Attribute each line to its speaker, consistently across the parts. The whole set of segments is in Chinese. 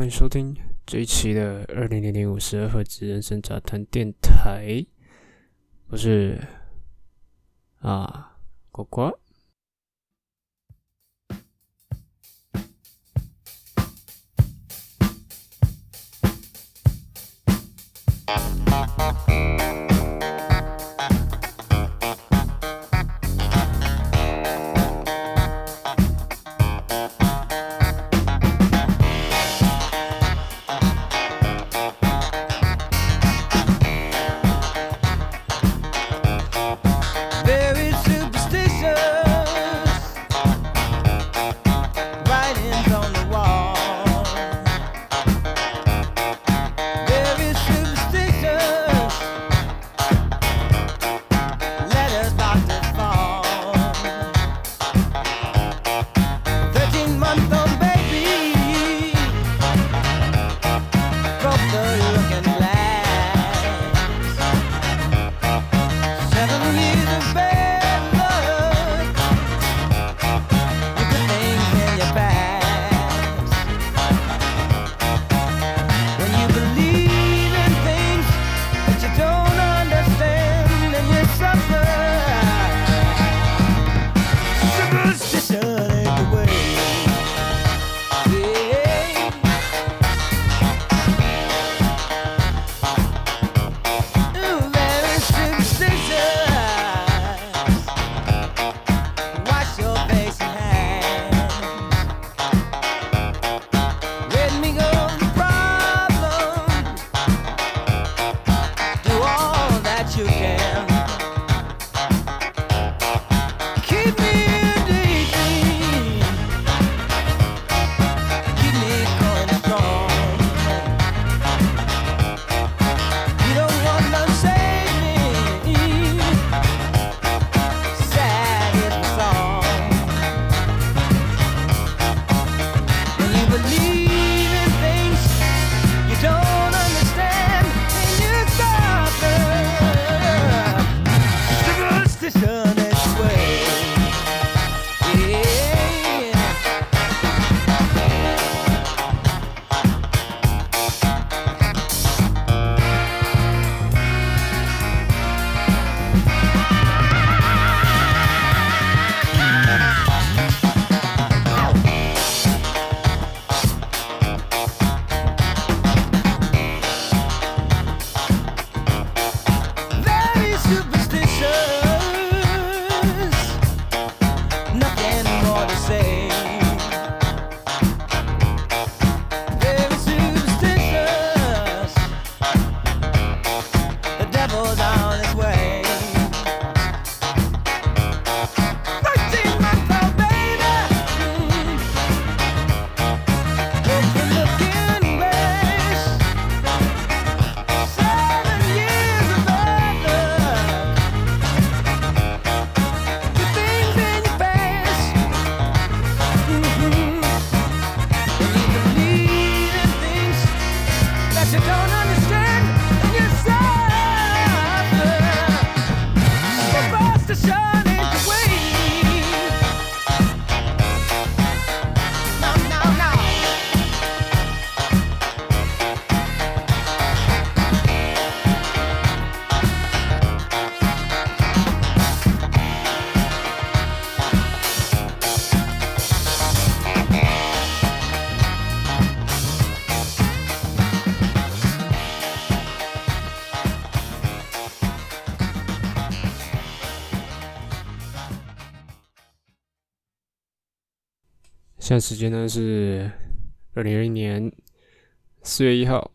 Speaker 1: 欢迎收听这一期的二零零零五十二赫兹人生杂谈电台，我是啊
Speaker 2: 呱呱。
Speaker 1: 现在时间呢是二零二一年四月一号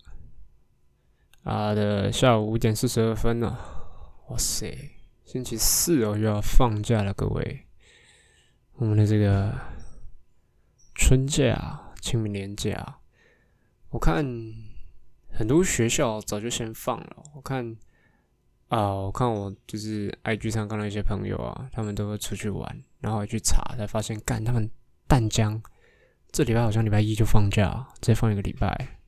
Speaker 1: 啊的下午五点四十二分呢、哇塞，星期四哦就要放假了，各位，我们的这个春假、清明年假，我看很多学校早就先放了。我看啊、我看我就是 IG 上看到一些朋友啊，他们都会出去玩，然后去查才发现，干他们淡江这礼拜好像礼拜一就放假，直接放一个礼拜。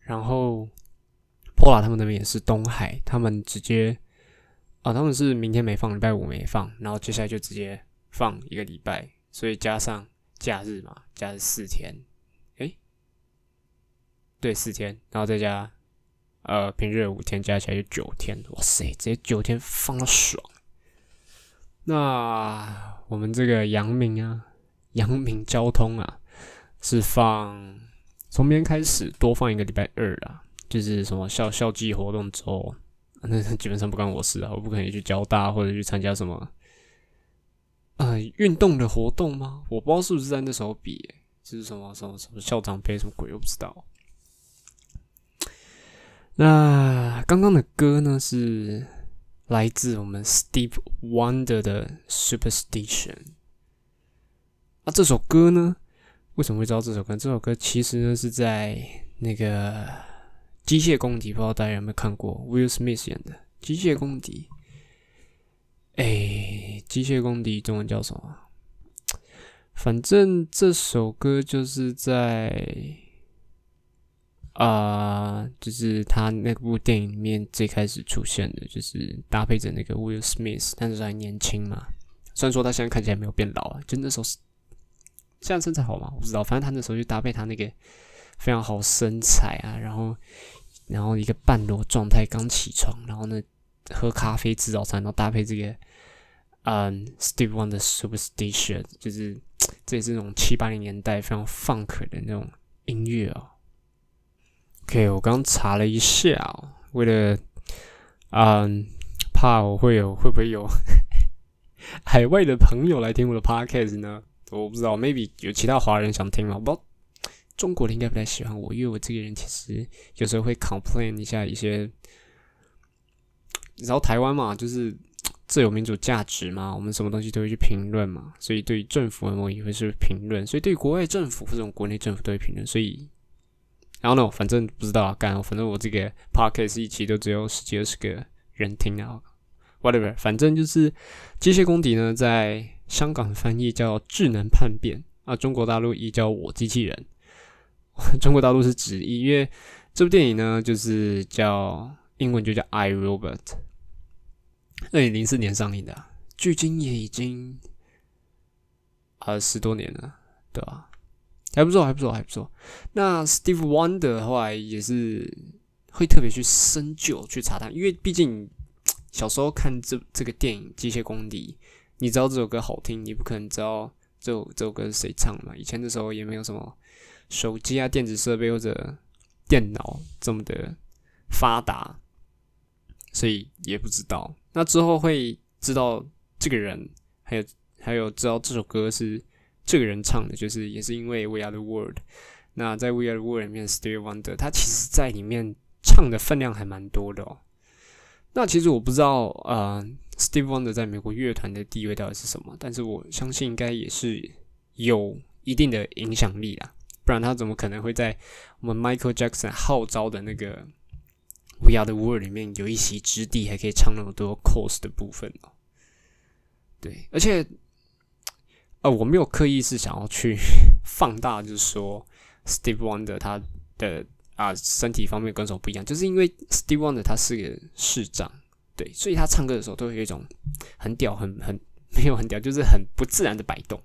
Speaker 1: 然后 Pola 他们那边也是东海，他们直接啊，他们是明天没放，礼拜五没放，然后接下来就直接放一个礼拜，所以加上假日嘛，假日四天，诶，对，四天，然后再加呃平日五天，加起来就九天。哇塞，直接九天放到爽。那我们这个阳明啊，阳明交通啊，是放从明天开始多放一个礼拜二啊，就是什么校校际活动周，那基本上不关我事啊，我不可能去交大或者去参加什么呃运动的活动吗？我不知道是不是在那时候比、欸，就是什么什么什么校长杯什么鬼，我不知道。那刚刚的歌呢是来自我们 Steve Wonder 的 Superstition。那这首歌呢，为什么会知道这首歌？这首歌其实呢是在那个《机械公敌》，不知道大家有没有看过？Will Smith 演的《机械公敌》。哎，《机械公敌》中文叫什么？反正这首歌就是在啊、就是他那部电影里面最开始出现的，就是搭配着那个 Will Smith，但是还年轻嘛。虽然说他现在看起来没有变老啊，就那时候这样身材好吗？我不知道，反正他那时候就搭配他那个非常好身材啊，然后然后一个半裸状态刚起床，然后呢喝咖啡吃早餐，然后搭配这个嗯 Steve Wonder 的 Superstition，就是这也是那种七八零年代非常 funk 的那种音乐哦。OK，我刚查了一下哦，为了嗯怕我会有会不会有 海外的朋友来听我的 podcast 呢？我不知道，maybe 有其他华人想听吗？不中国的应该不太喜欢我，因为我这个人其实有时候会 complain 一下一些，然后台湾嘛，就是自由民主价值嘛，我们什么东西都会去评论嘛，所以对于政府我们也会是评论，所以对于国外政府或者国内政府都会评论，所以然后呢，反正不知道啊，干，反正我这个 podcast 一期都只有十几二十个人听啊，whatever，反正就是机械公敌呢，在香港翻译叫智能叛变啊，中国大陆译叫我机器人，中国大陆是直译，因为这部电影呢就是叫英文就叫 I Robot，二零零四年上映的，距今也已经啊十多年了，对吧、还不错，还不错，还不错。那 Steve Wonder 后来也是会特别去深究、去查它，因为毕竟小时候看这这个电影《机械公敌》，你知道这首歌好听，你不可能知道这首这首歌是谁唱的。以前的时候也没有什么手机啊、电子设备或者电脑这么的发达，所以也不知道。那之后会知道这个人，还有还有知道这首歌是这个人唱的，就是也是因为《We Are the World》。那在《We Are the World》里面，Stevie Wonder 他其实在里面唱的分量还蛮多的哦。那其实我不知道，呃 Steve Wonder 在美国乐团的地位到底是什么，但是我相信应该也是有一定的影响力啦，不然他怎么可能会在我们 Michael Jackson 号召的那个《We Are the World》里面有一席之地，还可以唱那么多 chorus 的部分哦？对，而且，呃，我没有刻意是想要去 放大，就是说 Steve Wonder 他的啊身体方面跟手不一样，就是因为 Steve Wonder 他是个市长，对，所以他唱歌的时候都会有一种很屌、很很没有很屌，就是很不自然的摆动，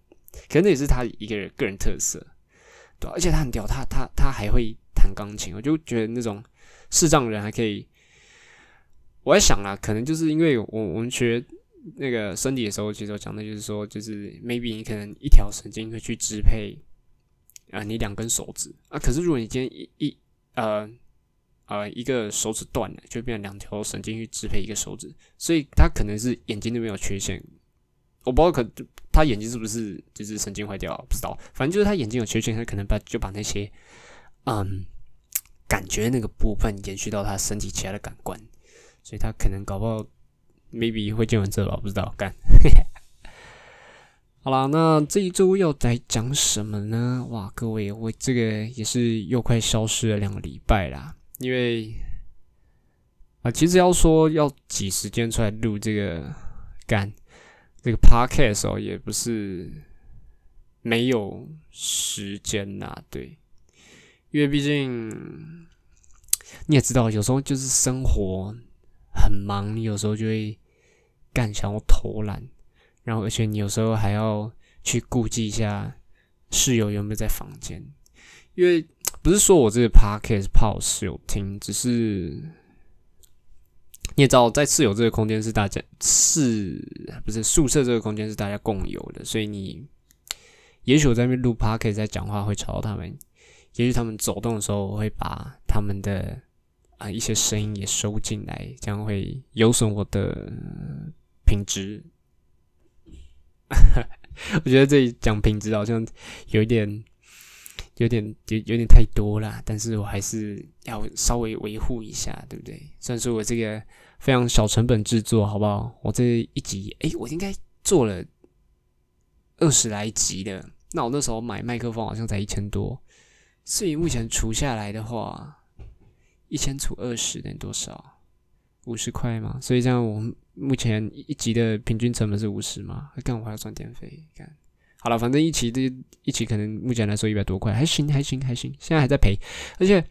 Speaker 1: 可能那也是他一个人个人特色，对、而且他很屌，他他他还会弹钢琴，我就觉得那种视障人还可以。我在想啊，可能就是因为我我们学那个身体的时候，其实我讲的就是说，就是 maybe 你可能一条神经会去支配啊、你两根手指啊，可是如果你今天一一呃呃一个手指断了，就变成两条神经去支配一个手指，所以他可能是眼睛那边有缺陷，我不知道可他眼睛是不是就是神经坏掉，不知道，反正就是他眼睛有缺陷，他可能把就把那些嗯感觉那个部分延续到他身体其他的感官，所以他可能搞不好 maybe 会见闻这吧，不知道干。好啦，那这一周要来讲什么呢？哇，各位，我这个也是又快消失了两个礼拜啦，因为啊、其实要说要挤时间出来录这个干这个 podcast 哦，也不是没有时间呐，对，因为毕竟你也知道，有时候就是生活很忙，你有时候就会干想要偷懒。然后而且你有时候还要去顾及一下室友有没有在房间，因为不是说我这个 podcast 怕我室友听，只是你也知道，在室友这个空间是大家是不是宿舍这个空间是大家共有的，所以你也许我在那边录 podcast 在讲话会吵到他们，也许他们走动的时候我会把他们的啊、一些声音也收进来，这样会有损我的品质。我觉得这里讲品质好像有一点。有点有有点太多了，但是我还是要稍微维护一下，对不对？虽然说我这个非常小成本制作，好不好？我这一集，诶，我应该做了二十来集的。那我那时候买麦克风好像才一千多，所以目前除下来的话，一千除二十等于多少？五十块嘛。所以这样，我目前一集的平均成本是五十嘛？干我还要赚电费，干。好了，反正一期这一期可能目前来说一百多块，还行，还行，还行。现在还在赔，而且，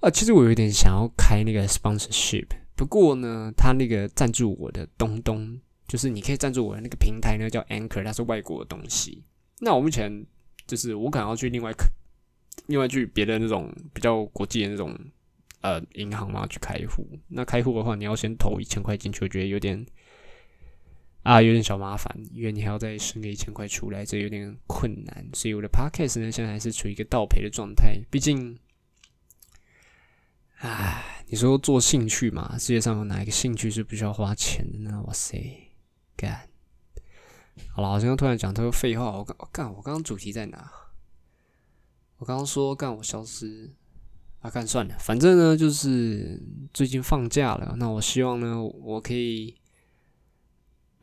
Speaker 1: 呃，其实我有点想要开那个 sponsorship，不过呢，他那个赞助我的东东，就是你可以赞助我的那个平台呢，叫 Anchor，它是外国的东西。那我目前就是我可能要去另外另外去别的那种比较国际的那种呃银行嘛去开户。那开户的话，你要先投一千块进去，我觉得有点。啊，有点小麻烦，因为你还要再生个一千块出来，这有点困难。所以我的 podcast 呢，现在还是处于一个倒赔的状态。毕竟，唉，你说做兴趣嘛，世界上有哪一个兴趣是不需要花钱的呢？哇塞，干！好了，好像突然讲太多废话。我刚干，我刚刚主题在哪？我刚刚说干，我消失。啊，干算了，反正呢，就是最近放假了。那我希望呢，我可以。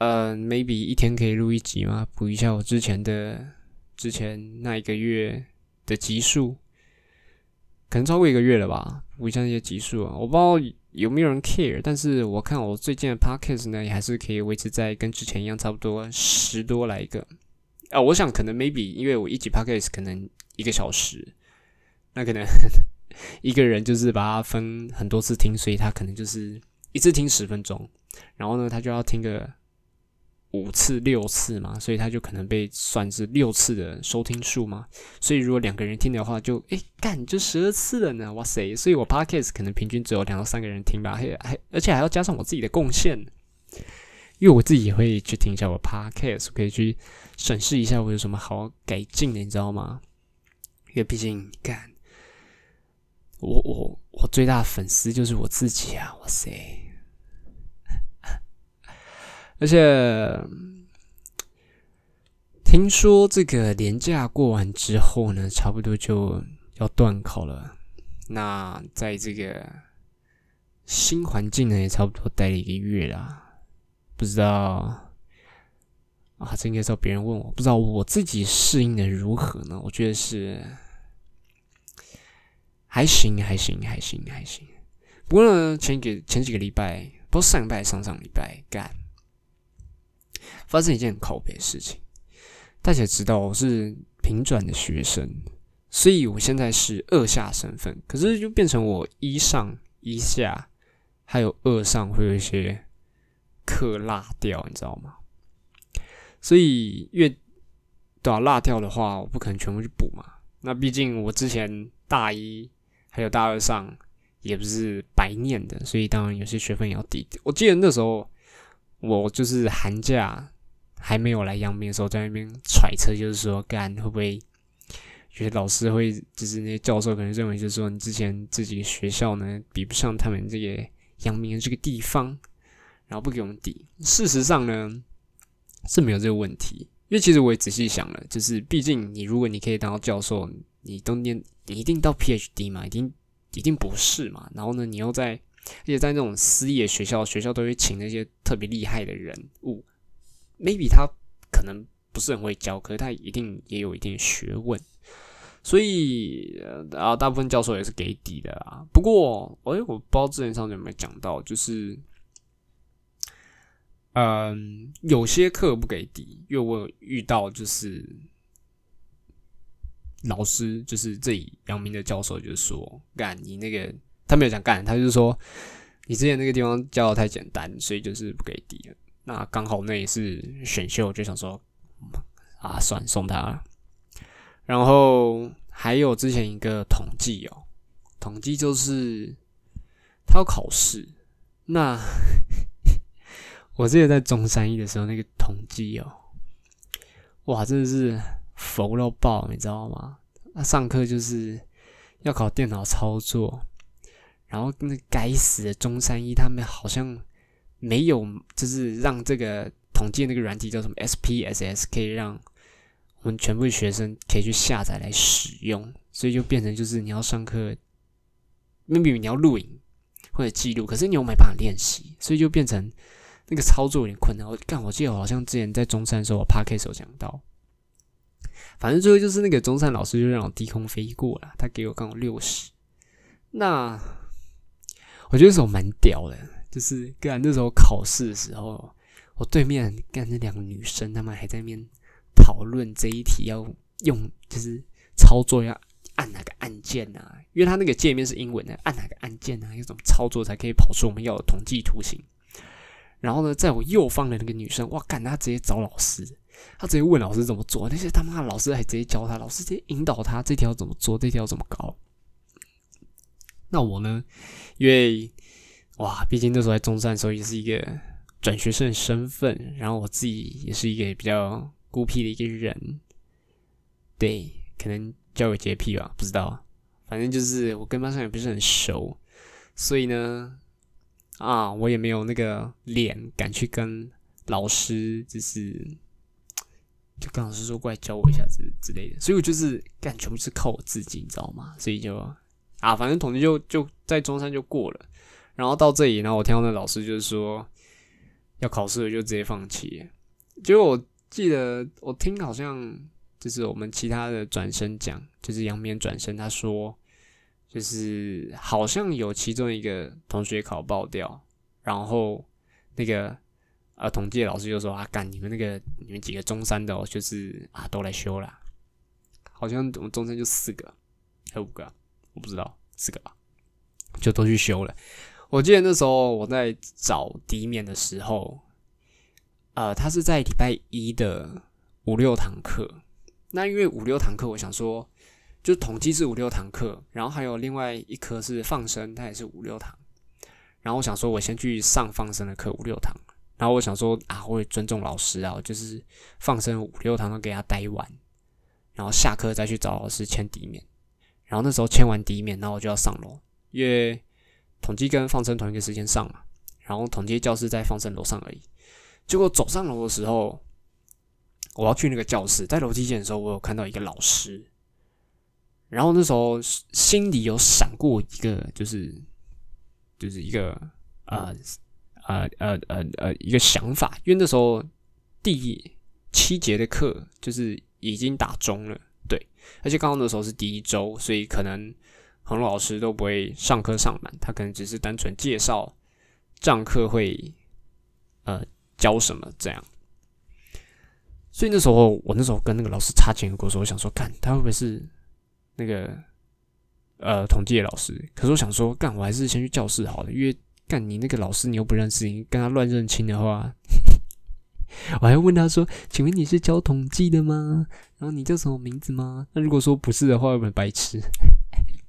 Speaker 1: 呃，maybe 一天可以录一集吗？补一下我之前的之前那一个月的集数，可能超过一个月了吧。补一下那些集数啊，我不知道有没有人 care，但是我看我最近的 podcast 呢，也还是可以维持在跟之前一样，差不多十多来个。啊，我想可能 maybe 因为我一集 podcast 可能一个小时，那可能 一个人就是把它分很多次听，所以他可能就是一次听十分钟，然后呢，他就要听个。五次六次嘛，所以他就可能被算是六次的收听数嘛。所以如果两个人听的话，就诶干就十二次了呢，哇塞！所以我 podcast 可能平均只有两到三个人听吧，还还而且还要加上我自己的贡献，因为我自己也会去听一下我 podcast，可以去审视一下我有什么好改进的，你知道吗？因为毕竟干我我我最大的粉丝就是我自己啊，哇塞！而且听说这个年假过完之后呢，差不多就要断考了。那在这个新环境呢，也差不多待了一个月啦。不知道啊，这应该是要别人问我，不知道我自己适应的如何呢？我觉得是还行，还行，还行，还行。不过呢，前几前几个礼拜，不是上礼拜，上上礼拜干。发生一件很靠北的事情，大家知道我是平转的学生，所以我现在是二下身份，可是就变成我一上一下，还有二上会有一些课落掉，你知道吗？所以越对啊，落掉的话，我不可能全部去补嘛。那毕竟我之前大一还有大二上也不是白念的，所以当然有些学分也要抵。我记得那时候我就是寒假。还没有来阳明的时候，在那边揣测，就是说，干会不会有些老师会，就是那些教授可能认为，就是说，你之前自己学校呢比不上他们这个阳明的这个地方，然后不给我们抵。事实上呢是没有这个问题，因为其实我也仔细想了，就是毕竟你如果你可以当到教授，你都念，你一定到 PhD 嘛，一定一定不是嘛。然后呢，你又在，而且在那种私立的学校，学校都会请那些特别厉害的人物。maybe 他可能不是很会教，可是他一定也有一定学问，所以啊，大部分教授也是给底的啊。不过，哎，我不知道之前上有没有讲到，就是，嗯，有些课不给底，因为我有遇到就是老师，就是这里阳明的教授，就说，干你那个，他没有讲干，他就是说你之前那个地方教的太简单，所以就是不给底了。那刚好那也是选秀，就想说啊，算送他了。然后还有之前一个统计哦，统计就是他要考试。那 我之前在中山一的时候，那个统计哦，哇，真的是服到爆，你知道吗？那上课就是要考电脑操作，然后那该死的中山一，他们好像没有，就是让这个统计那个软体叫什么 SPSS，可以让我们全部学生可以去下载来使用，所以就变成就是你要上课，maybe 你要录影或者记录，可是你又没办法练习，所以就变成那个操作有点困难。我干，我记得好像之前在中山的时候，我 p a r k 有讲到。反正最后就是那个中山老师就让我低空飞过了，他给我刚好六十。那我觉得那时候蛮屌的，就是干那时候考试的时候，我对面干那两个女生，她们还在那边讨论这一题要用，就是操作要按哪个按键啊？因为它那个界面是英文的，按哪个按键啊？要怎么操作才可以跑出我们要的统计图形？然后呢，在我右方的那个女生，哇，干，她直接找老师。她直接问老师怎么做，那些他妈的老师还直接教她，老师直接引导她这条怎么做，这条怎么搞。那我呢？因为哇，毕竟那时候在中山的时候也是一个转学生的身份，然后我自己也是一个比较孤僻的一个人，对，可能交友洁癖吧，不知道。反正就是我跟班上也不是很熟，所以呢，啊，我也没有那个脸敢去跟老师，就是。就跟老师说过来教我一下之之类的，所以我就是干全部是靠我自己，你知道吗？所以就啊，反正统计就就在中山就过了，然后到这里，然后我听到那老师就是说要考试了，就直接放弃。结果我记得我听好像就是我们其他的转身讲，就是杨绵转身，他说就是好像有其中一个同学考爆掉，然后那个。啊，统计老师就说啊，干你们那个你们几个中山的，哦，就是啊都来修了，好像我们中山就四个，还有五个，我不知道四个吧，就都去修了。我记得那时候我在找底面的时候，呃，他是在礼拜一的五六堂课。那因为五六堂课，我想说，就统计是五六堂课，然后还有另外一科是放生，它也是五六堂。然后我想说，我先去上放生的课五六堂。然后我想说啊，我会尊重老师啊，就是放生五六堂都给他待完，然后下课再去找老师签底面。然后那时候签完第一面，然后我就要上楼，因为统计跟放生同一个时间上嘛。然后统计教室在放生楼上而已。结果走上楼的时候，我要去那个教室，在楼梯间的时候，我有看到一个老师。然后那时候心里有闪过一个，就是就是一个啊。呃呃呃呃，一个想法，因为那时候第七节的课就是已经打钟了，而且刚刚那时候是第一周，所以可能很多老师都不会上课上满，他可能只是单纯介绍上课会呃教什么这样。所以那时候我那时候跟那个老师擦肩而过，说我想说，看他会不会是那个呃统计的老师？可是我想说，干我还是先去教室好了，因为。干你那个老师，你又不认识，你跟他乱认亲的话，我还问他说：“请问你是教统计的吗？然后你叫什么名字吗？”那如果说不是的话，会不会白痴？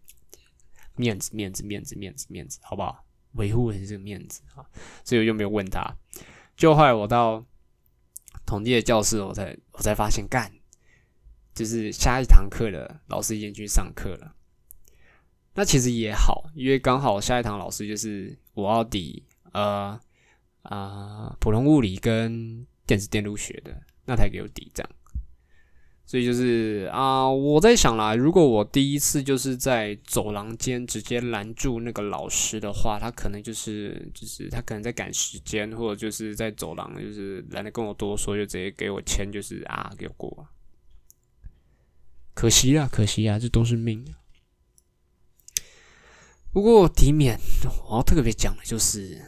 Speaker 1: 面子，面子，面子，面子，面子，好不好？维护的是这个面子啊，所以我就没有问他。就后来我到统计的教室，我才我才发现，干就是下一堂课的老师已经去上课了。那其实也好，因为刚好下一堂老师就是我要抵呃啊普通物理跟电子电路学的，那台给我抵这样。所以就是啊，我在想啦，如果我第一次就是在走廊间直接拦住那个老师的话，他可能就是就是他可能在赶时间，或者就是在走廊就是懒得跟我多说，就直接给我签，就是啊给我过。可惜啊，可惜啊，这都是命。不过底免，我要特别讲的就是，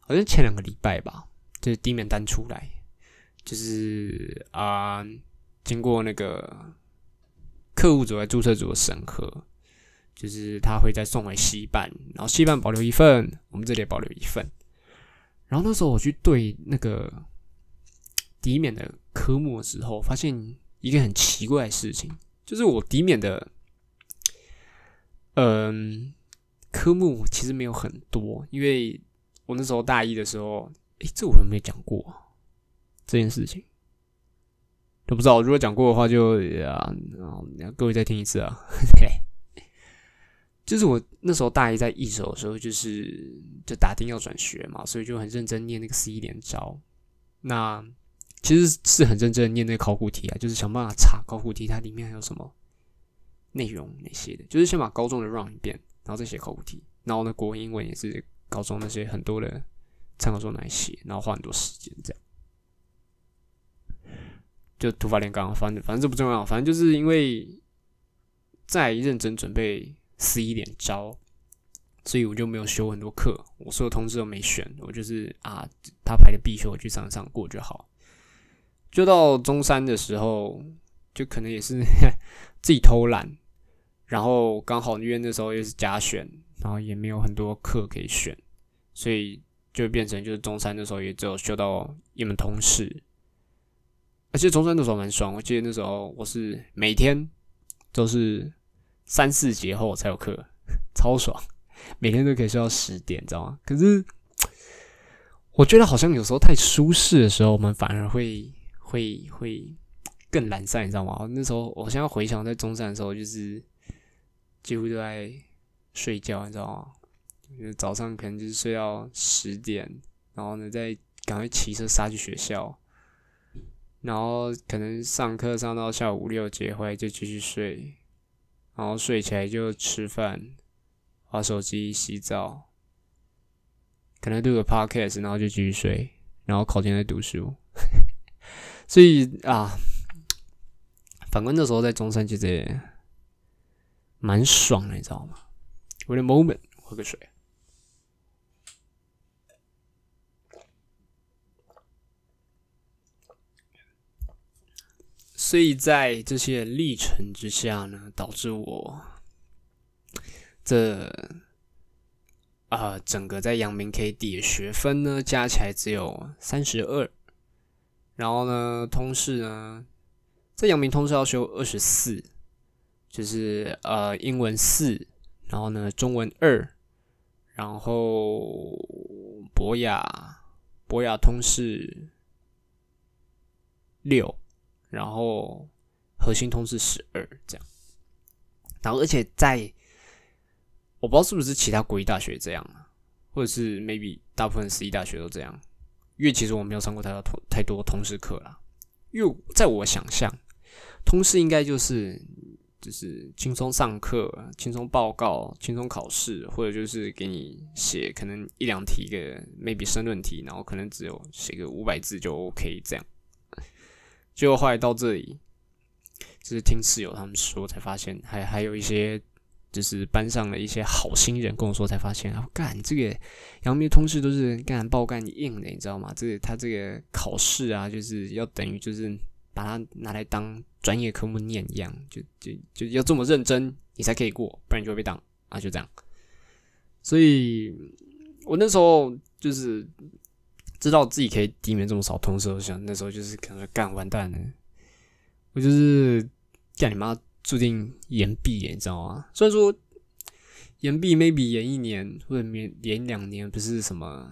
Speaker 1: 好像前两个礼拜吧，就是底免单出来，就是啊，经过那个客户组和注册组的审核，就是他会再送回西办，然后西办保留一份，我们这里也保留一份。然后那时候我去对那个抵免的科目的时候，发现一个很奇怪的事情，就是我抵免的，嗯，科目其实没有很多，因为我那时候大一的时候，诶，这我都没有讲过啊这件事情？都不知道，如果讲过的话就，啊，各位再听一次啊。就是我那时候大一在一手的时候，就是就打听要转学嘛，所以就很认真念那个 C 联招。那其实是很认真的念那个考古题啊，就是想办法查考古题它里面还有什么内容那些的，就是先把高中的 run 一遍，然后再写考古题。然后呢，国文、英文也是高中那些很多的参考书来写，然后花很多时间这样。就突发连纲，反正反正这不重要，反正就是因为在认真准备 C 点招，所以我就没有修很多课，我所有通知都没选，我就是啊，他排的必修我去上上过就好。就到中三的时候，就可能也是 自己偷懒，然后刚好因为那时候又是加选，然后也没有很多课可以选，所以就变成就是中三的时候也只有修到一门通识。而且中山那时候蛮爽，我记得那时候我是每天都是三四节后才有课，超爽，每天都可以睡到十点，知道吗？可是我觉得好像有时候太舒适的时候，我们反而会会会更懒散，你知道吗？那时候我现在回想在中山的时候，就是几乎都在睡觉，你知道吗？就是早上可能就是睡到十点，然后呢再赶快骑车杀去学校。然后可能上课上到下午五六节回来就继续睡，然后睡起来就吃饭、玩手机、洗澡，可能录个 podcast，然后就继续睡，然后考前再读书。所以啊，反观那时候在中山其实蛮爽的，你知道吗？我的 moment，喝个水。所以在这些历程之下呢，导致我这啊整个在阳明 K D 的学分呢，加起来只有三十二。然后呢，通识呢，在阳明通识要修二十四，就是呃英文四，然后呢中文二，然后博雅博雅通识六。然后核心通是十二这样，然后而且在我不知道是不是其他国立大学这样啊，或者是 maybe 大部分私立大学都这样，因为其实我没有上过太多通太多通识课啦。因为在我想象，通识应该就是就是轻松上课、轻松报告、轻松考试，或者就是给你写可能一两题个 maybe 申论题，然后可能只有写个五百字就 OK 这样。结果后来到这里，就是听室友他们说，才发现还还有一些，就是班上的一些好心人跟我说，才发现啊，干这个阳明通识都是干爆干硬的，你知道吗？这个他这个考试啊，就是要等于就是把它拿来当专业科目念一样，就就就要这么认真，你才可以过，不然就会被挡啊，就这样。所以我那时候就是。知道自己可以抵免这么少通识，我想那时候就是可能干完蛋了。我就是干你妈，注定延毕，你知道吗？虽然说延毕 maybe 延一年或者延延两年，不是什么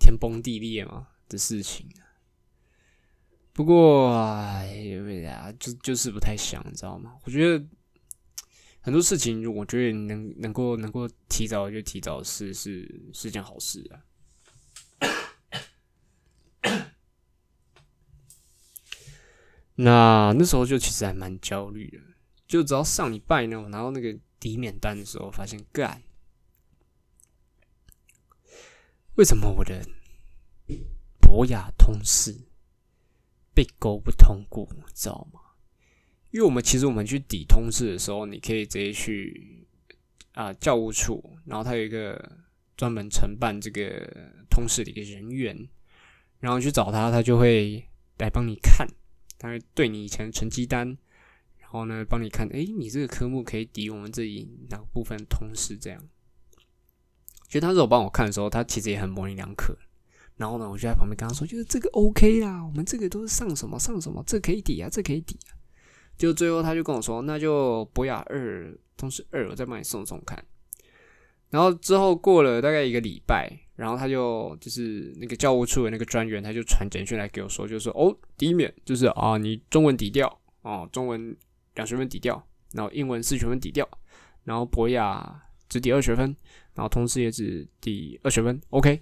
Speaker 1: 天崩地裂嘛的事情。不过哎呀，就就是不太想，你知道吗？我觉得很多事情，我觉得能能够能够提早就提早，是是是件好事啊。那那时候就其实还蛮焦虑的，就只要上礼拜呢，我拿到那个抵免单的时候，发现干，为什么我的博雅通识被勾不通过，知道吗？因为我们其实我们去抵通识的时候，你可以直接去啊教务处，然后他有一个专门承办这个通识的一个人员，然后去找他，他就会来帮你看。他会对你以前的成绩单，然后呢，帮你看，诶，你这个科目可以抵我们这里哪个部分通识这样。其实他是我帮我看的时候，他其实也很模棱两可。然后呢，我就在旁边跟他说，就是这个 OK 啦，我们这个都是上什么上什么，这可以抵啊，这可以抵啊。就最后他就跟我说，那就博雅二通时二，我再帮你送送看。然后之后过了大概一个礼拜，然后他就就是那个教务处的那个专员，他就传简讯来给我说，就是说哦，第一免就是啊，你中文抵掉哦，中文两学分抵掉，然后英文四学分抵掉，然后博雅只抵二学分，然后通识也只抵二学分，OK。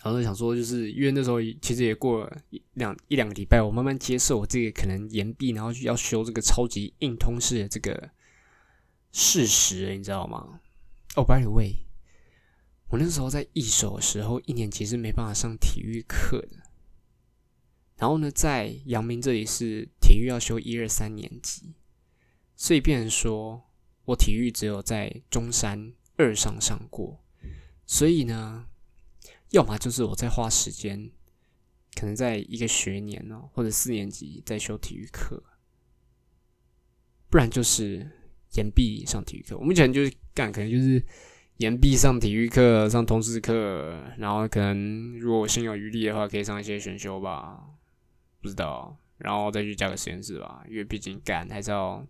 Speaker 1: 然后就想说，就是因为那时候其实也过了一两一两个礼拜，我慢慢接受我这个可能延毕，然后要修这个超级硬通式的这个事实，你知道吗？哦、b y the way，我那时候在一手的时候，一年级是没办法上体育课的。然后呢，在阳明这里是体育要修一二三年级，所以变成说我体育只有在中山二上上过，所以呢。要么就是我在花时间，可能在一个学年哦，或者四年级在修体育课，不然就是延毕上体育课。我目前就是干，可能就是延毕上体育课、上通识课，然后可能如果心有余力的话，可以上一些选修吧，不知道，然后再去加个实验室吧，因为毕竟干还是要。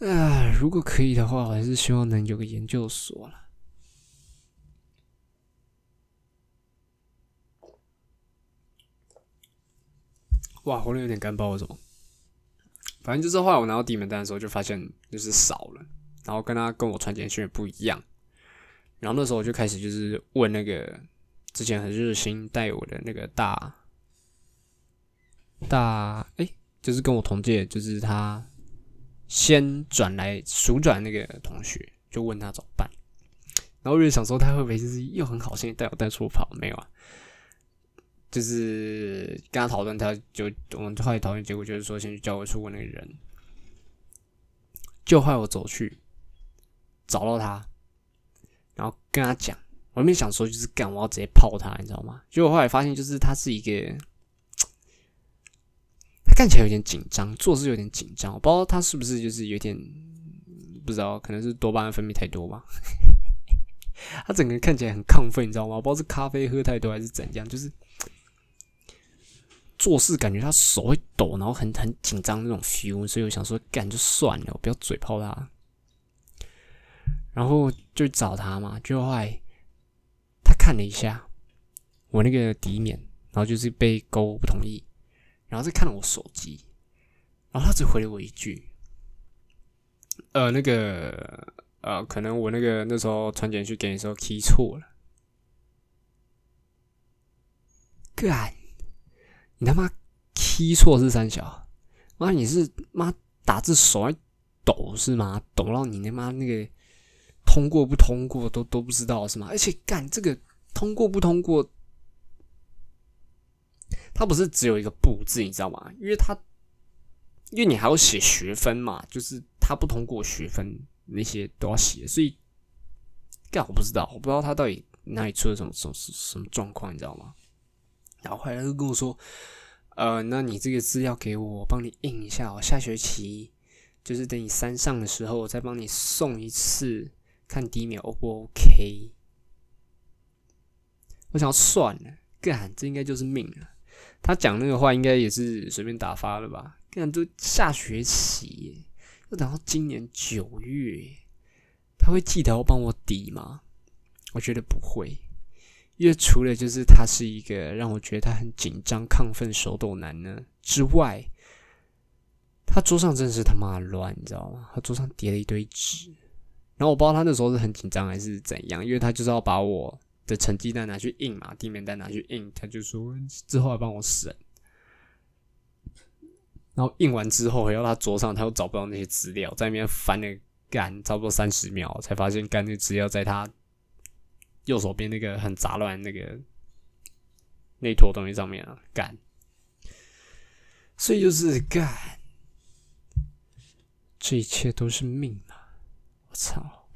Speaker 1: 啊，如果可以的话，我还是希望能有个研究所了。哇，喉咙有点干，不知道为什么。反正就是后来我拿到第一名单的时候，就发现就是少了，然后跟他跟我传简讯也不一样。然后那时候我就开始就是问那个之前很热心带我的那个大大哎、就是跟我同届，就是他先转来熟转那个同学，就问他怎么办。然后我就想说他会不会就是又很好心带我带出跑？没有啊。就是跟他讨论，他就我们后来讨论结果就是说，先去教务处问那个人。就害我走去找到他，然后跟他讲，我没想说就是干，我要直接泡他，你知道吗？结果后来发现，就是他是一个，他看起来有点紧张，做事有点紧张，我不知道他是不是就是有点不知道，可能是多巴胺分泌太多吧。他整个人看起来很亢奋，你知道吗？我不知道是咖啡喝太多还是怎样，就是。做事感觉他手会抖，然后很很紧张那种 feel，所以我想说干就算了，我不要嘴炮他。然后就找他嘛，就后来他看了一下我那个底面，然后就是被勾不同意，然后再看了我手机，然后他只回了我一句：“呃，那个呃，可能我那个那时候传简讯给你的时候 key 错了。”干。你他妈 key 错是三小，妈你是妈打字手还抖是吗？抖到你他妈那个通过不通过都都不知道是吗？而且干这个通过不通过，它不是只有一个不字，你知道吗？因为它因为你还要写学分嘛，就是他不通过学分那些都要写，所以干我不知道，我不知道他到底哪里出了什么什么什么状况，你知道吗？然后后来他就跟我说：“呃，那你这个资料给我，我帮你印一下。我下学期就是等你三上的时候，我再帮你送一次，看第一秒 O 不 OK？” 我想要算了，干这应该就是命了。他讲那个话应该也是随便打发了吧？干都下学期，要等到今年九月，他会记得要帮我抵吗？我觉得不会。因为除了就是他是一个让我觉得他很紧张、亢奋、手抖男呢之外，他桌上真是他妈乱，你知道吗？他桌上叠了一堆纸，然后我不知道他那时候是很紧张还是怎样，因为他就是要把我的成绩单拿去印嘛，地面单拿去印，他就说之后要帮我审，然后印完之后回到他桌上，他又找不到那些资料，在那边翻了干差不多三十秒，才发现干那资料在他。右手边那个很杂乱那个那坨东西上面啊，干，所以就是干，这一切都是命啊！我操！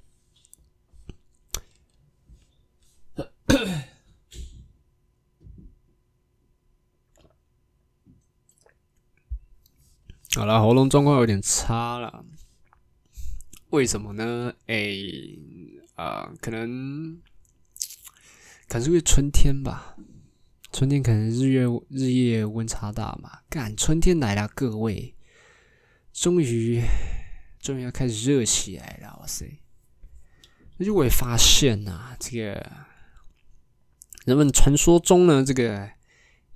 Speaker 1: 好了，喉咙状况有点差了，为什么呢？诶、啊、可能。可能是因为春天吧，春天可能日月日夜温差大嘛，干春天来了，各位，终于终于要开始热起来了，哇塞！而且我也发现呐、这个人们传说中呢，这个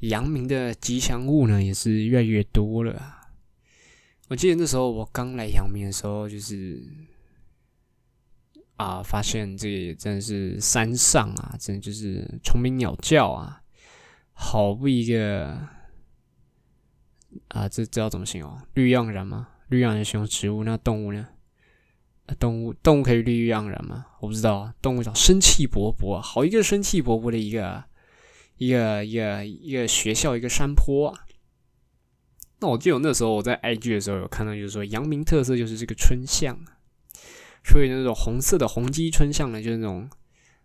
Speaker 1: 阳明的吉祥物呢，也是越来越多了。我记得那时候我刚来阳明的时候，就是啊，发现这个真的是山上啊，真的就是虫鸣鸟叫啊，好不一个啊，这这要怎么形容？绿盎然吗？绿盎然形容植物，那动物呢？动物动物可以绿意盎然吗？我不知道，动物叫生气勃勃，好一个生气勃勃的一个一个一个一个学校，一个山坡啊。那我记得我那时候我在 IG 的时候有看到，就是说阳明特色就是这个春象啊，所以那种红色的红基春象呢，就是那种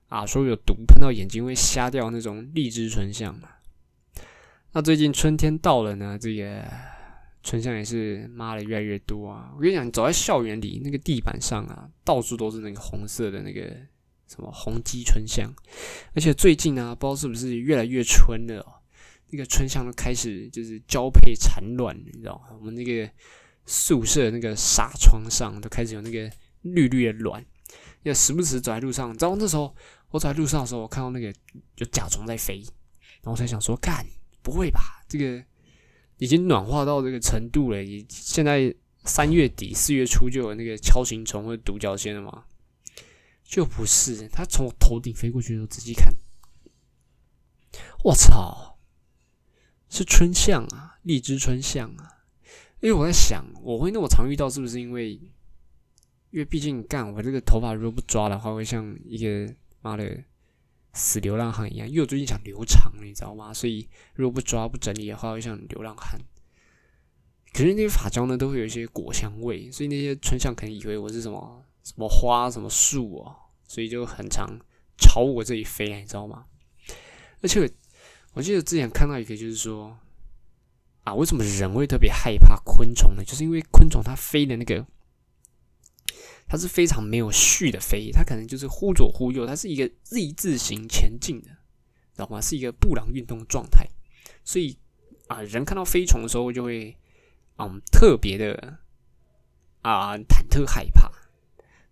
Speaker 1: 啊，说有毒喷到眼睛会瞎掉那种荔枝春象嘛。那最近春天到了呢，这个春象也是妈的越来越多啊！我跟你讲，走在校园里，那个地板上啊，到处都是那个红色的那个什么红鸡春象，而且最近啊，不知道是不是越来越春了、哦，那个春象都开始就是交配产卵，你知道吗？我们那个宿舍那个纱窗上都开始有那个绿绿的卵，也时不时走在路上，你知道那时候我走在路上的时候，我看到那个就甲虫在飞，然后我才想说，干不会吧？这个已经暖化到这个程度了，也现在三月底四月初就有那个锹形虫或者独角仙了嘛？就不是，它从我头顶飞过去的时候，仔细看，我操，是春象啊，荔枝春象啊！因为我在想，我会那么常遇到，是不是因为，因为毕竟干我这个头发如果不抓的话，会像一个妈的死流浪汉一样。因为我最近想留长，你知道吗？所以如果不抓不整理的话，会像流浪汉。可是那些发胶呢，都会有一些果香味，所以那些村上可能以为我是什么什么花、什么树哦，所以就很常朝我这里飞来，你知道吗？而且我记得之前看到一个，就是说啊，为什么人会特别害怕昆虫呢？就是因为昆虫它飞的那个，它是非常没有序的飞，它可能就是忽左忽右，它是一个 Z 字形前进的，知道吗？是一个布朗运动状态，所以啊，人看到飞虫的时候就会嗯特别的啊忐忑害怕，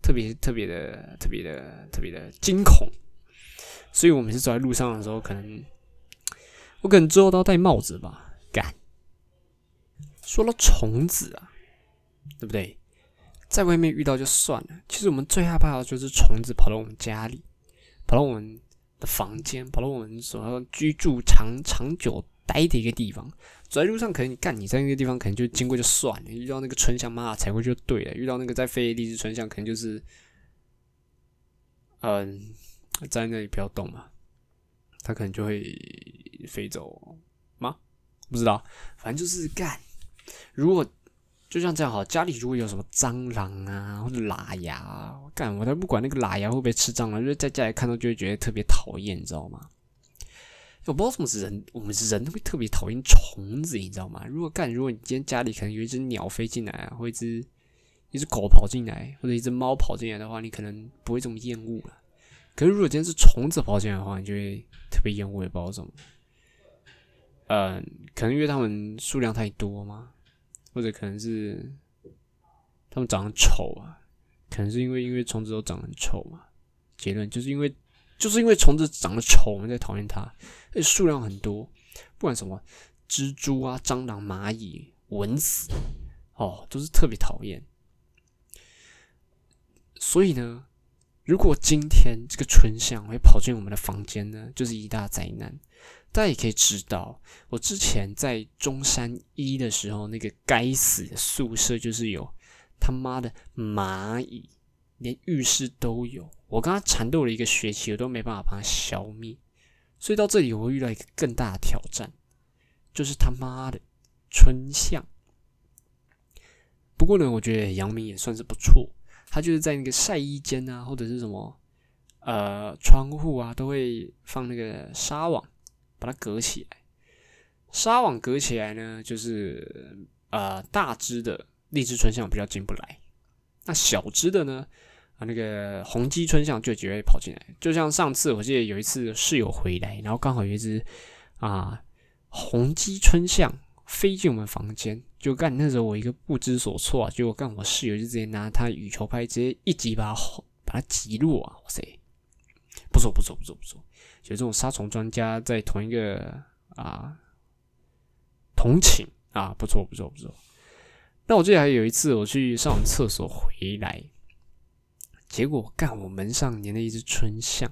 Speaker 1: 特别特别的特别的特别的惊恐。所以我每次走在路上的时候，可能我可能之后都要戴帽子吧。干，说到虫子啊，对不对？在外面遇到就算了，其实我们最害怕的就是虫子跑到我们家里，跑到我们的房间，跑到我们所要居住长长久待的一个地方。走在路上，可能你干你在那个地方，可能就经过就算了。遇到那个春香，妈踩过去就对了；遇到那个在飞的荔枝春香，可能就是，嗯、在那里不要动嘛，它可能就会飞走吗？不知道，反正就是干。如果就像这样哈，家里如果有什么蟑螂啊或者喇牙啊，干我都不管那个喇牙会不会吃蟑螂，就是在家里看到就会觉得特别讨厌，你知道吗？我不知道什么是人，我们人会特别讨厌虫子，你知道吗？如果干，如果你今天家里可能有一只鸟飞进来啊，或一只一只狗跑进来，或者一只猫跑进来的话，你可能不会这么厌恶了。可是如果今天是虫子跑进来的话，你就会特别厌恶，也不知道为什么。嗯，可能因为它们数量太多吗？或者可能是它们长得丑啊？可能是因为因为虫子都长得很丑嘛？结论就是因为就是因为虫子长得丑，我们在讨厌它，而且数量很多，不管什么蜘蛛啊、蟑螂、蚂蚁、蚊子，哦，都是特别讨厌。所以呢，如果今天这个春象会跑进我们的房间呢，就是一大灾难。大家也可以知道，我之前在中山一的时候，那个该死的宿舍就是有他妈的蚂蚁，连浴室都有。我跟他缠斗了一个学期，我都没办法把它消灭。所以到这里，我会遇到一个更大的挑战，就是他妈的春象。不过呢，我觉得阳明也算是不错，他就是在那个晒衣间啊，或者是什么呃窗户啊，都会放那个纱网。把它隔起来，纱网隔起来呢，就是呃大只的荔枝春象比较进不来，那小只的呢，啊那个红基春象就直接跑进来。就像上次我记得有一次室友回来，然后刚好有一只啊，红鸡春象飞进我们房间，就干那时候我一个不知所措啊，结果干我室友就直接拿他羽球拍直接一击把他把他击落啊！哇塞，不错不错不错不错，有这种杀虫专家在同一个啊同寝啊，不错不错不错。那我记得还有一次我去上完厕所回来，结果干我门上粘了一只春象，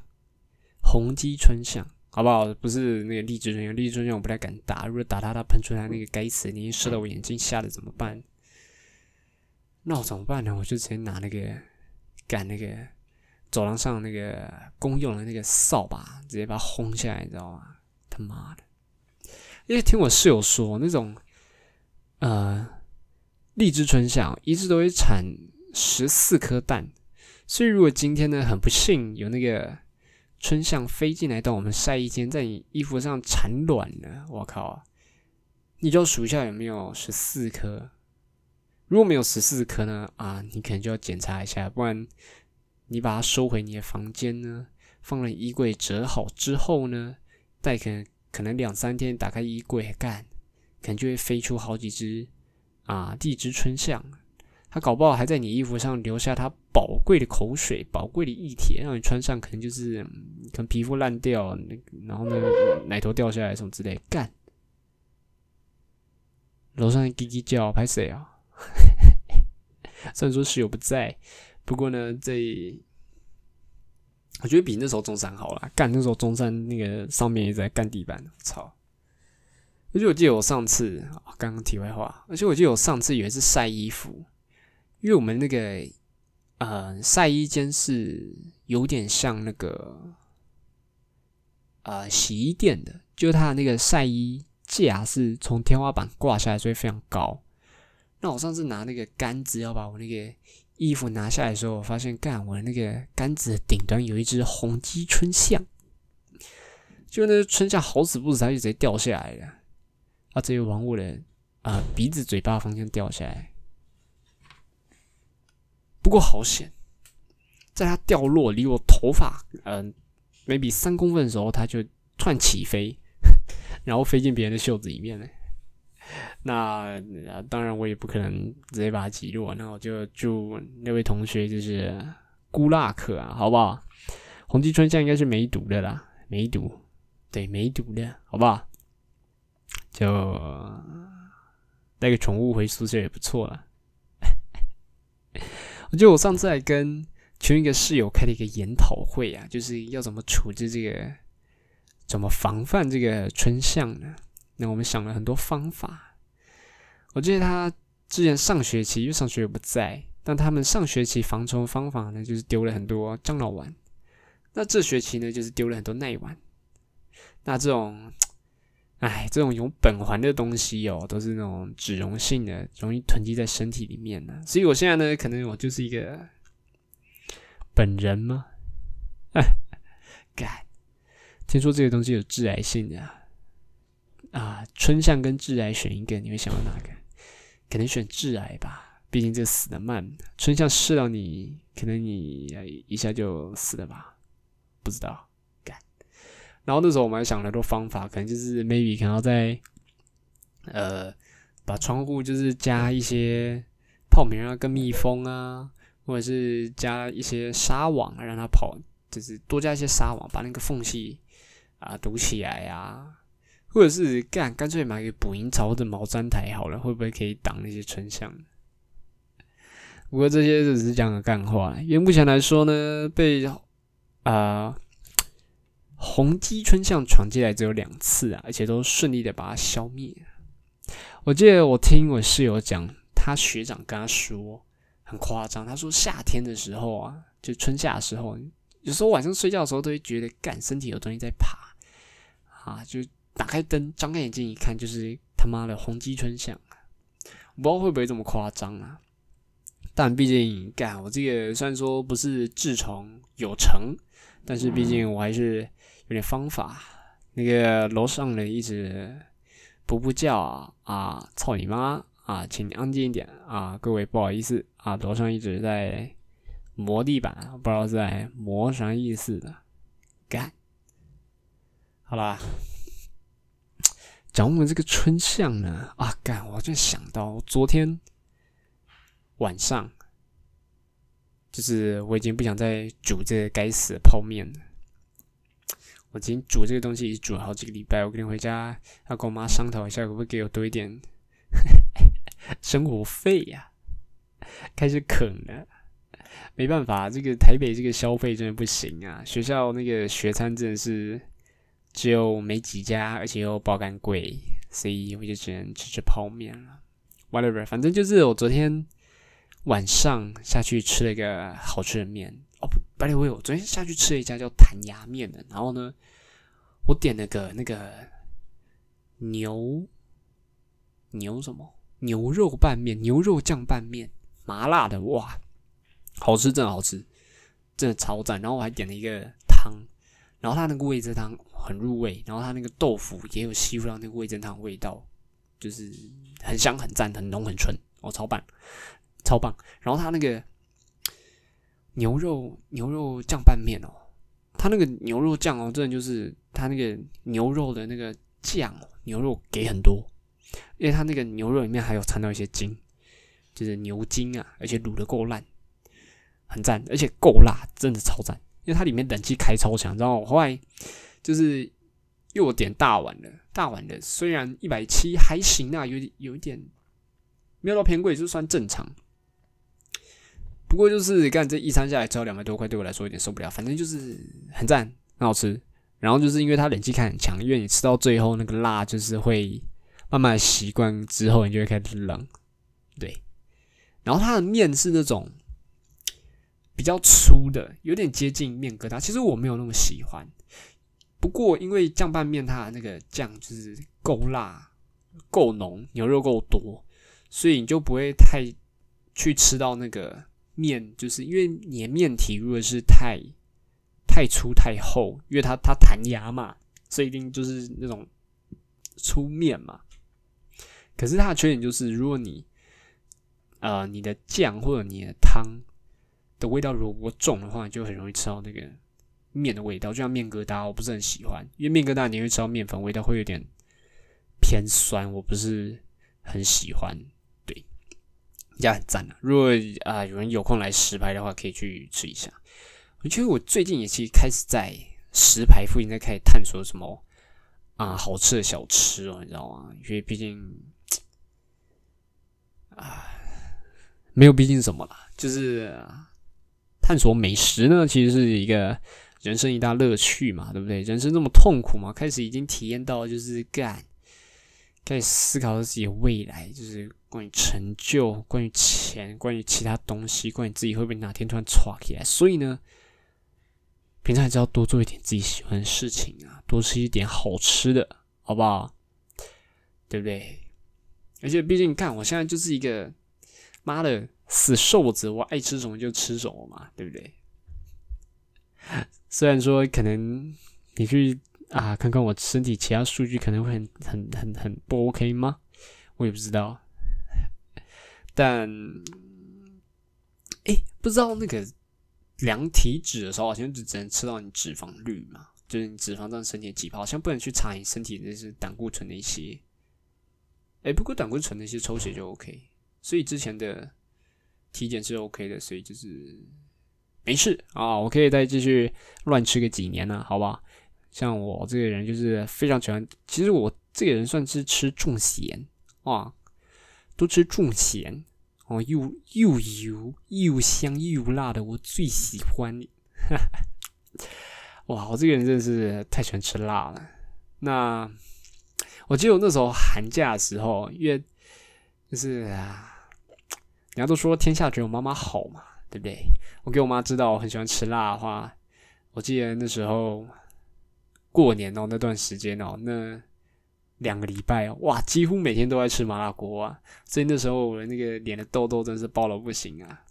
Speaker 1: 红鸡春象。好不好？不是那个荔枝春象，荔枝春象我不太敢打。如果打它，它喷出来那个该死的，你射到我眼睛，吓得怎么办？那我怎么办呢？我就直接拿那个赶那个走廊上那个公用的那个扫把，直接把它轰下来，你知道吗？他妈的！因为听我室友说，那种呃荔枝春象一直都会产十四颗蛋，所以如果今天呢很不幸有那个。春象飞进来到我们晒衣间，在你衣服上产卵了。我靠！你就数一下有没有十四颗。如果没有十四颗呢？啊，你可能就要检查一下，不然你把它收回你的房间呢，放了衣柜折好之后呢，待可能可能两三天打开衣柜干，可能就会飞出好几只啊，地支春象。它搞不好还在你衣服上留下它宝贵的口水、宝贵的液体，让你穿上可能就是可能皮肤烂掉，然后呢奶头掉下来什么之类。干，楼上叽叽叫，拍谁啊？虽然说室友不在，不过呢，这我觉得比那时候中山好了。干那时候中山那个上面也在干地板，操！而且我记得我上次，刚刚题外话，而且我记得我上次以为是晒衣服。因为我们那个呃晒衣间是有点像那个呃洗衣店的，就是它的那个晒衣架是从天花板挂下来，所以非常高。那我上次拿那个杆子要把我那个衣服拿下来的时候，我发现干我的那个杆子的顶端有一只红鸡春象，就那春象好死不死，它就直接掉下来了，啊，直接往我的啊鼻子嘴巴方向掉下来。不过好险，在它掉落离我头发嗯，maybe 三公分的时候，它就突然起飞，然后飞进别人的袖子里面了。那当然我也不可能直接把它击落，那我就祝那位同学就是孤辣克啊，好不好？红鸡春象应该是没毒的啦，没毒，对，没毒的，好不好？就带个宠物回宿舍也不错了。我记得我上次还跟群一个室友开了一个研讨会啊，就是要怎么处置这个，怎么防范这个春象呢？那我们想了很多方法。我记得他之前上学期，因为上学也不在，但他们上学期防虫方法呢，就是丢了很多樟脑丸。那这学期呢，就是丢了很多耐丸。那这种。哎，这种有苯环的东西哦，都是那种脂溶性的，容易囤积在身体里面的。所以我现在呢，可能我就是一个本人吗？哎，干！听说这个东西有致癌性的啊，啊春象跟致癌选一个，你会想到哪个？可能选致癌吧，毕竟这死的慢。春象试到你，可能你一下就死了吧？不知道。然后那时候我们还想了很多方法，可能就是 maybe 可能要在呃把窗户就是加一些泡棉啊，跟蜜蜂啊，或者是加一些纱网让它跑，就是多加一些纱网，把那个缝隙啊堵起来啊，或者是干干脆买个捕蝇巢的毛毡台好了，会不会可以挡那些春象？不过这些只是讲个干话，因为目前来说呢，被啊。红鸡春象闯进来只有两次啊，而且都顺利的把它消灭。我记得我听我室友讲，他学长跟他说很夸张，他说夏天的时候啊，就春夏的时候，有时候晚上睡觉的时候都会觉得干身体有东西在爬啊，就打开灯张开眼睛一看，就是他妈的红鸡春象啊！我不知道会不会这么夸张啊？但毕竟干我这个虽然说不是痔虫有成，但是毕竟我还是。有点方法，那个楼上人一直不不叫啊！操你妈啊！请你安静一点啊！各位不好意思啊，楼上一直在磨地板，不知道在磨啥意思的，干，好啦，讲我们这个春象呢，啊，干，我就想到昨天晚上，就是我已经不想再煮这该死的泡面了。我已经煮这个东西已经煮了好几个礼拜，我肯定回家要跟我妈商讨一下，可不可以给我多一点 生活费呀、开始啃了。没办法，这个台北这个消费真的不行啊！学校那个学餐真的是只有没几家，而且又爆肝贵，所以我就只能吃吃泡面了。Whatever，反正就是我昨天晚上下去吃了一个好吃的面哦，不，by the way，我昨天下去吃了一家叫弹牙面的，然后呢，我点了个那个牛牛什么牛肉拌面，牛肉酱拌面，麻辣的，哇！好吃，真的好吃，真的超赞。然后我还点了一个汤，然后它那个味噌汤很入味，然后它那个豆腐也有吸附到那个味噌汤味道，就是很香、很赞、很浓、很纯，哦，超棒，超棒。然后它那个牛肉牛肉酱拌面哦，它那个牛肉酱哦，真的就是它那个牛肉的那个酱，牛肉给很多，因为它那个牛肉里面还有掺到一些筋，就是牛筋啊，而且卤的够烂。很赞，而且够辣，真的超赞。因为它里面冷气开超强，然后我后来就是又点大碗的，大碗的虽然一百七还行啊，有有一点没有到偏贵，就算正常。不过就是干这一餐下来只要两百多块，对我来说有点受不了。反正就是很赞，很好吃。然后就是因为它冷气开很强，因为你吃到最后那个辣就是会慢慢习惯之后，你就会开始冷。对，然后它的面是那种。比较粗的，有点接近面疙瘩。其实我没有那么喜欢，不过因为酱拌面它那个酱就是够辣、够浓，牛肉够多，所以你就不会太去吃到那个面，就是因为你的面体如果是太太粗太厚，因为它它弹牙嘛，所以一定就是那种粗面嘛。可是它的缺点就是，如果你呃你的酱或者你的汤。的味道如果重的话，就很容易吃到那个面的味道，就像面疙瘩，我不是很喜欢，因为面疙瘩你会吃到面粉味道，会有点偏酸，我不是很喜欢。对，人家很赞啊！如果啊有人有空来石牌的话，可以去吃一下。我觉得我最近也其实开始在石牌附近在开始探索什么啊好吃的小吃哦，你知道吗？因为毕竟啊没有毕竟什么了，就是。探索美食呢，其实是一个人生一大乐趣嘛，对不对？人生这么痛苦嘛，开始已经体验到就是干，开始思考自己的未来，就是关于成就、关于钱、关于其他东西、关于自己会不会哪天突然歘起来。所以呢，平常还是要多做一点自己喜欢的事情啊，多吃一点好吃的，好不好？对不对？而且毕竟干，我现在就是一个妈的。死瘦子，我爱吃什么就吃什么嘛，对不对？虽然说可能你去啊看看我身体其他数据，可能会很很很很不 OK 吗？我也不知道。但，哎，不知道那个量体脂的时候，好像就只能吃到你脂肪率嘛，就是你脂肪占身体的几泡，好像不能去查你身体那些胆固醇的一些。哎，不过胆固醇那些抽血就 OK，所以之前的。体检是 OK 的，所以就是没事啊，我可以再继续乱吃个几年呢，好吧？像我这个人就是非常喜欢，其实我这个人算是吃重咸啊，都吃重咸哦，又又油又香又辣的，我最喜欢。哇，我这个人真的是太喜欢吃辣了。那我记得我那时候寒假的时候，因为就是啊。人家都说天下只有妈妈好嘛，对不对？我给我妈知道我很喜欢吃辣的话，我记得那时候过年哦，那段时间哦，那两个礼拜哦，哇，几乎每天都在吃麻辣锅啊，所以那时候我的那个脸的痘痘真是爆了不行啊。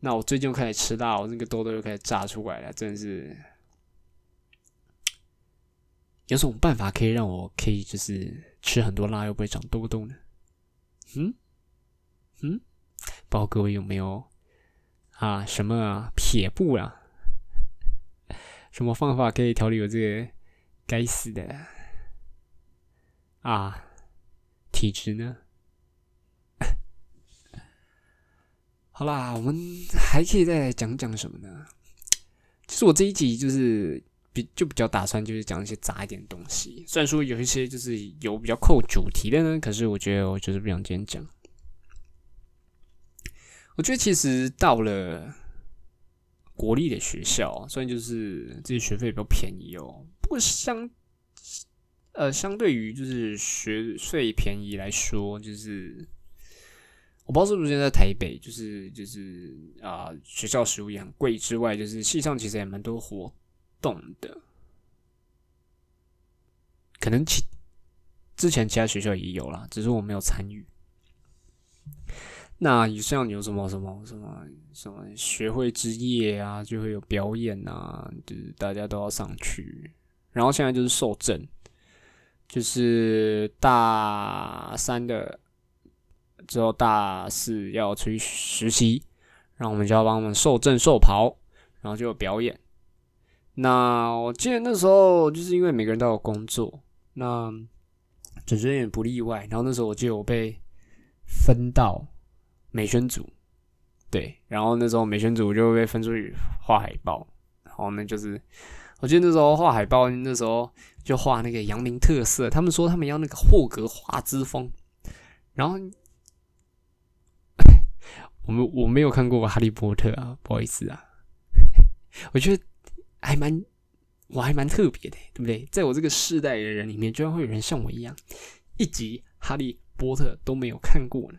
Speaker 1: 那我最近又开始吃辣，我那个痘痘又开始炸出来了，真的是有什么办法可以让我可以就是吃很多辣又不会长痘痘呢？嗯嗯。不知道各位有没有啊？什么啊撇步啊？什么方法可以调理我这个该死的啊，体质呢？好啦，我们还可以再讲讲什么呢？其实我这一集就是比就比较打算就是讲一些杂一点东西，虽然说有一些就是有比较扣主题的呢，可是我觉得我就是不想今天讲。我觉得其实到了国立的学校，虽然就是这些学费比较便宜哦，不过相呃相对于就是学费便宜来说，就是我不知道是不是现在台北，就是就是啊、学校食物也很贵之外，就是系上其实也蛮多活动的，可能其之前其他学校也有啦，只是我没有参与。那像有什么什么什么什么学会之夜啊，就会有表演啊，就是大家都要上去。然后现在就是受证，就是大三的之后大四要出去实习，然后我们就要帮我们受证受袍，然后就有表演。那我记得那时候就是因为每个人都有工作，那准学也不例外。然后那时候我记得我被分到美宣组，对，然后那时候美宣组就被分出去画海报，然后呢就是我记得那时候画海报，那时候就画那个阳明特色，他们说他们要那个霍格华兹风，然后 我们我没有看过哈利波特啊，不好意思啊，我觉得还蛮我还蛮特别的，对不对？在我这个世代的人里面，居然会有人像我一样，一集哈利波特都没有看过呢。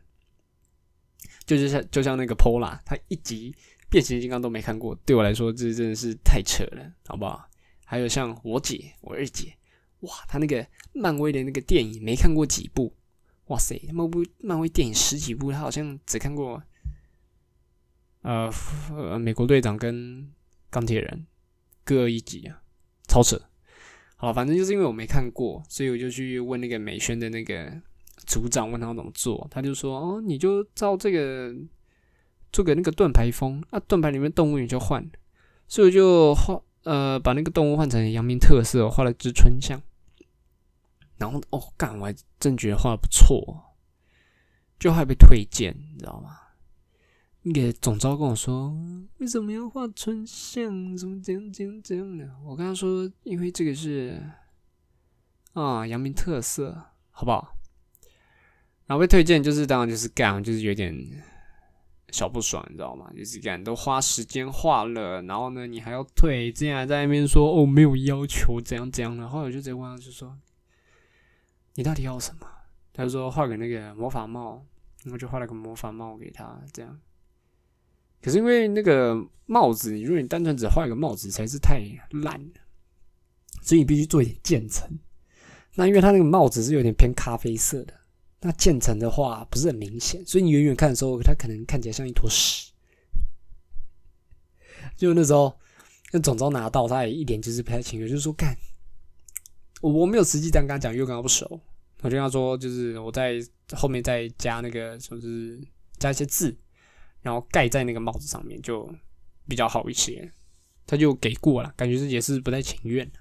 Speaker 1: 就是像就像那个 Pola，他一集变形金刚都没看过，对我来说这真的是太扯了，好不好？还有像我姐，我二姐，哇，她那个漫威的那个电影没看过几部，哇塞，漫威漫威电影十几部，她好像只看过呃呃美国队长跟钢铁人各一集啊，超扯。好，反正就是因为我没看过，所以我就去问那个美宣的那个组长，问他怎么做，他就说：“哦，你就照这个做个那个盾牌风啊，盾牌里面动物你就换。”所以我就画呃把那个动物换成阳明特色，画了只春象。然后哦，干，我还真觉得画的不错，就还被推荐，你知道吗？那个总招跟我说：“为什么要画春象？怎么怎样怎样怎样的？”我跟他说：“因为这个是啊阳明特色，好不好？”然后被推荐就是当然就是干，就是有点小不爽，你知道吗？就是干都花时间画了，然后呢你还要退，之前还在那边说哦没有要求怎样怎样的，后来我就直接问他就说：“你到底要什么？”他就说画个那个魔法帽，然后就画了个魔法帽给他，这样。可是因为那个帽子，如果你单纯只画一个帽子，才是太烂了，所以你必须做一点渐层。那因为它那个帽子是有点偏咖啡色的，那渐层的话不是很明显，所以你远远看的时候，它可能看起来像一坨屎。就那时候，那总招拿到，他也一点就是不太情愿，就是说干，我我没有实际这样跟他讲，因为跟他不熟，我就跟他说，就是我在后面再加那个，就是加一些字。然后盖在那个帽子上面就比较好一些，他就给过了，感觉是也是不太情愿的。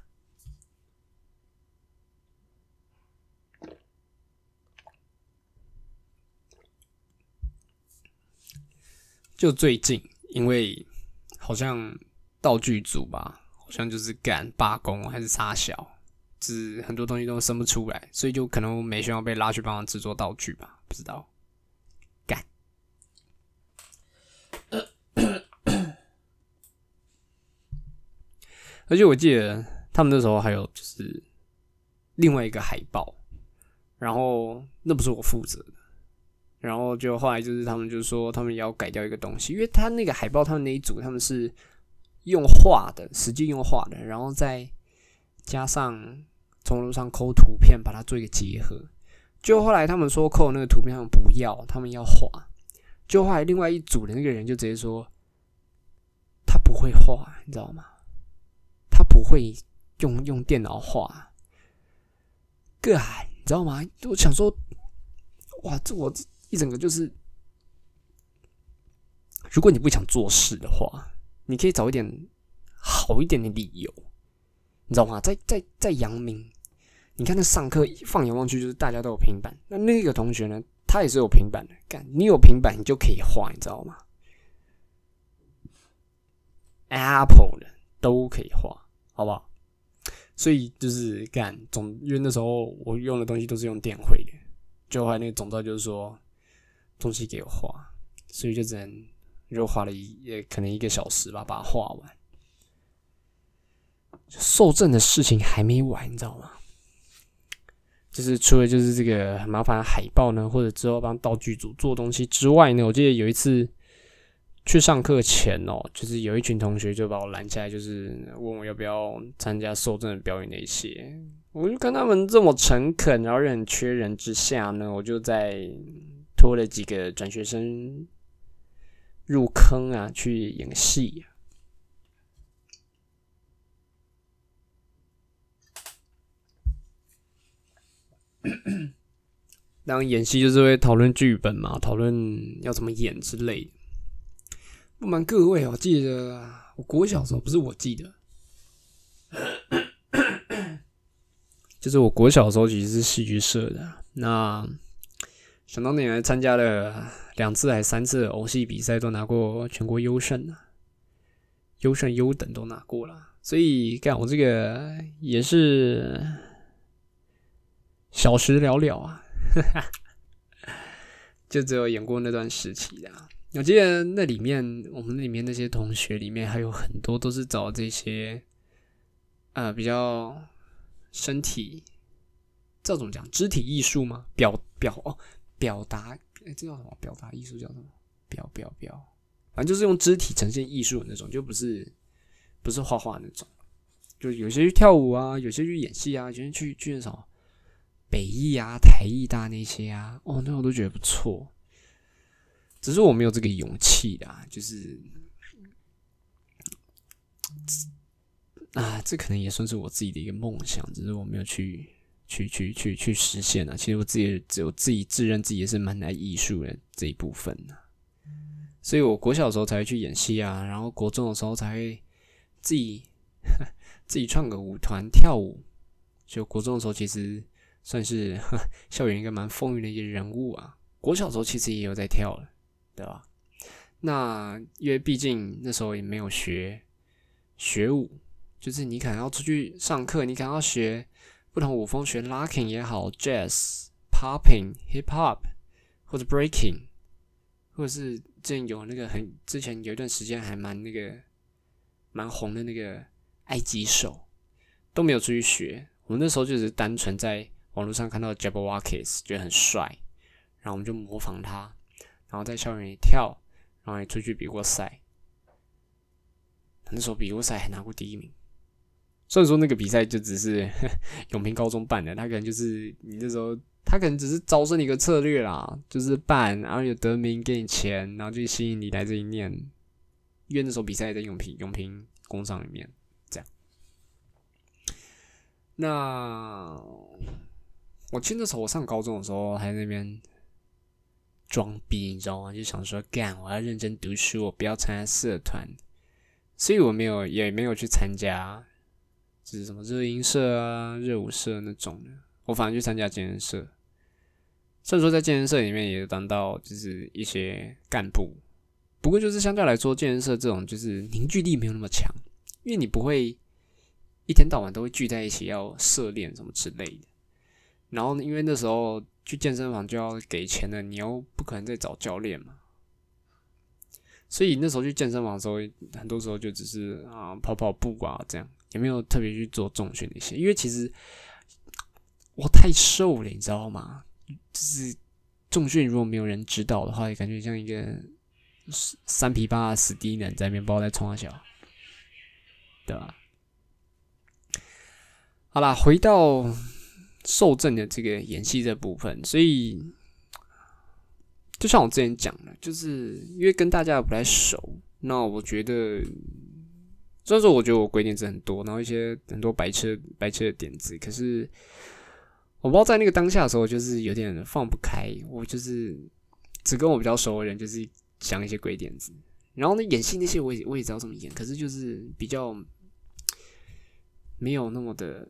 Speaker 1: 就最近，因为好像道具组吧，好像就是干罢工还是差小，就是很多东西都生不出来，所以就可能美宣要被拉去帮忙制作道具吧，不知道。干 而且我记得他们那时候还有就是另外一个海报，然后那不是我负责的，然后就后来就是他们就说他们要改掉一个东西，因为他那个海报他们那一组他们是用画的，实际用画的，然后再加上从路上抠图片把它做一个结合，就后来他们说抠那个图片他们不要，他们要画，就后来另外一组的那个人就直接说他不会画，你知道吗？他不会用用电脑画，个你知道吗？我想说，哇，这我这一整个就是，如果你不想做事的话，你可以找一点好一点的理由，你知道吗？在在在阳明，你看那上课放眼望去，就是大家都有平板。那那个同学呢，他也是有平板的。干，你有平板，你就可以画，你知道吗？Apple 的都可以画，好不好？所以就是干总，因为那时候我用的东西都是用电绘的，就后来那个总造就是说东西给我画，所以就只能就画了一也可能一个小时吧，把它画完。受赠的事情还没完，你知道吗？就是除了就是这个很麻烦的海报呢，或者之后帮道具组做东西之外呢，我记得有一次去上课前哦，就是有一群同学就把我拦下来，就是问我要不要参加受赠的表演那些。我就跟他们这么诚恳，然后又很缺人之下呢，我就在拖了几个转学生入坑啊，去演戏。当然，演戏就是会讨论剧本嘛，讨论要怎么演之类的。不瞒各位，我记得我国小时候不是我记得，就是我国小时候其实是戏剧社的。那想当年还参加了两次还三次的偶戏比赛，都拿过全国优胜呢，优胜优等都拿过了。所以干我这个也是。小时了了啊，就只有演过那段时期的。我记得那里面，我们里面那些同学里面还有很多都是找这些，呃，比较身体，这种讲？肢体艺术吗？表表哦，表达，哎，这叫什么？表达艺术叫什么？表表表，反正就是用肢体呈现艺术的那种，就不是不是画画那种。就有些去跳舞啊，有些去演戏啊，有些去去那什么。北艺啊、台艺大那些啊，哦，那我都觉得不错，只是我没有这个勇气啦。就是啊，这可能也算是我自己的一个梦想，只是我没有去去去去去实现啊。其实我自己只有自己自认自己也是蛮爱艺术的这一部分的，所以我国小的时候才会去演戏啊，然后国中的时候才会自己 自己创个舞团跳舞。就国中的时候，其实。算是 校园一个蛮风云的一个人物啊。国小的时候其实也有在跳了，对吧？那因为毕竟那时候也没有学学舞，就是你可能要出去上课，你可能要学不同舞风，学 locking 也好，jazz、popping、hip hop 或者 breaking，或者是之前有那个很之前有一段时间还蛮那个蛮红的那个埃及手，都没有出去学。我们那时候就是单纯在。网络上看到 j a b b e r w o c k e s 觉得很帅，然后我们就模仿他，然后在校园里跳，然后也出去比过赛。那时候比过赛还拿过第一名。虽然说那个比赛就只是 永平高中办的，他可能就是你那时候他可能只是招生的一个策略啦，就是办，然后有得名给你钱，然后就吸引你来这里念。因为那时候比赛在永平永平工商里面，这样。那。我记得那时候我上高中的时候，还在那边装逼，你知道吗？就想说干，我要认真读书，我不要参加社团，所以我没有，也没有去参加，就是什么热音社啊、热舞社那种的。我反而去参加健身社，虽然说在健身社里面也当到就是一些干部，不过就是相对来说，健身社这种就是凝聚力没有那么强，因为你不会一天到晚都会聚在一起要社练什么之类的。然后，因为那时候去健身房就要给钱了，你又不可能再找教练嘛，所以那时候去健身房的时候，很多时候就只是啊跑跑步啊这样，也没有特别去做重训那些。因为其实我太瘦了，你知道吗？就是重训如果没有人指导的话，也感觉像一个三皮八死低能在面包在冲啊小，对吧？好啦，回到。受赠的这个演戏这部分，所以就像我之前讲的，就是因为跟大家不太熟，那我觉得虽然说我觉得我鬼点子很多，然后一些很多白痴白痴的点子，可是我不知道在那个当下的时候，就是有点放不开。我就是只跟我比较熟的人，就是想一些鬼点子，然后呢，演戏那些我也我也知道怎么演，可是就是比较没有那么的。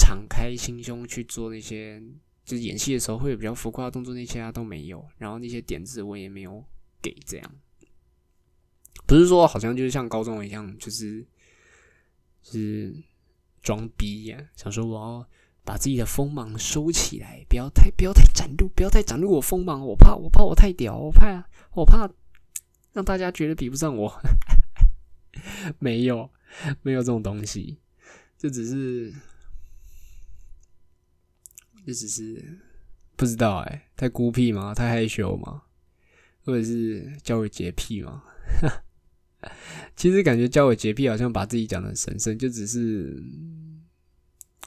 Speaker 1: 敞开心胸去做那些，就是演戏的时候会有比较浮夸的动作那些啊都没有，然后那些点子我也没有给，这样不是说好像就是像高中一样，就是就是装逼呀、想说我要把自己的锋芒收起来，不要太不要太展露，不要太展露我锋芒，我怕我怕我太屌，我怕我怕让大家觉得比不上我，没有没有这种东西，就只是。就只是不知道哎、太孤僻吗？太害羞吗？或者是交友洁癖吗？哈 其实感觉交友洁癖好像把自己讲的神圣，就只是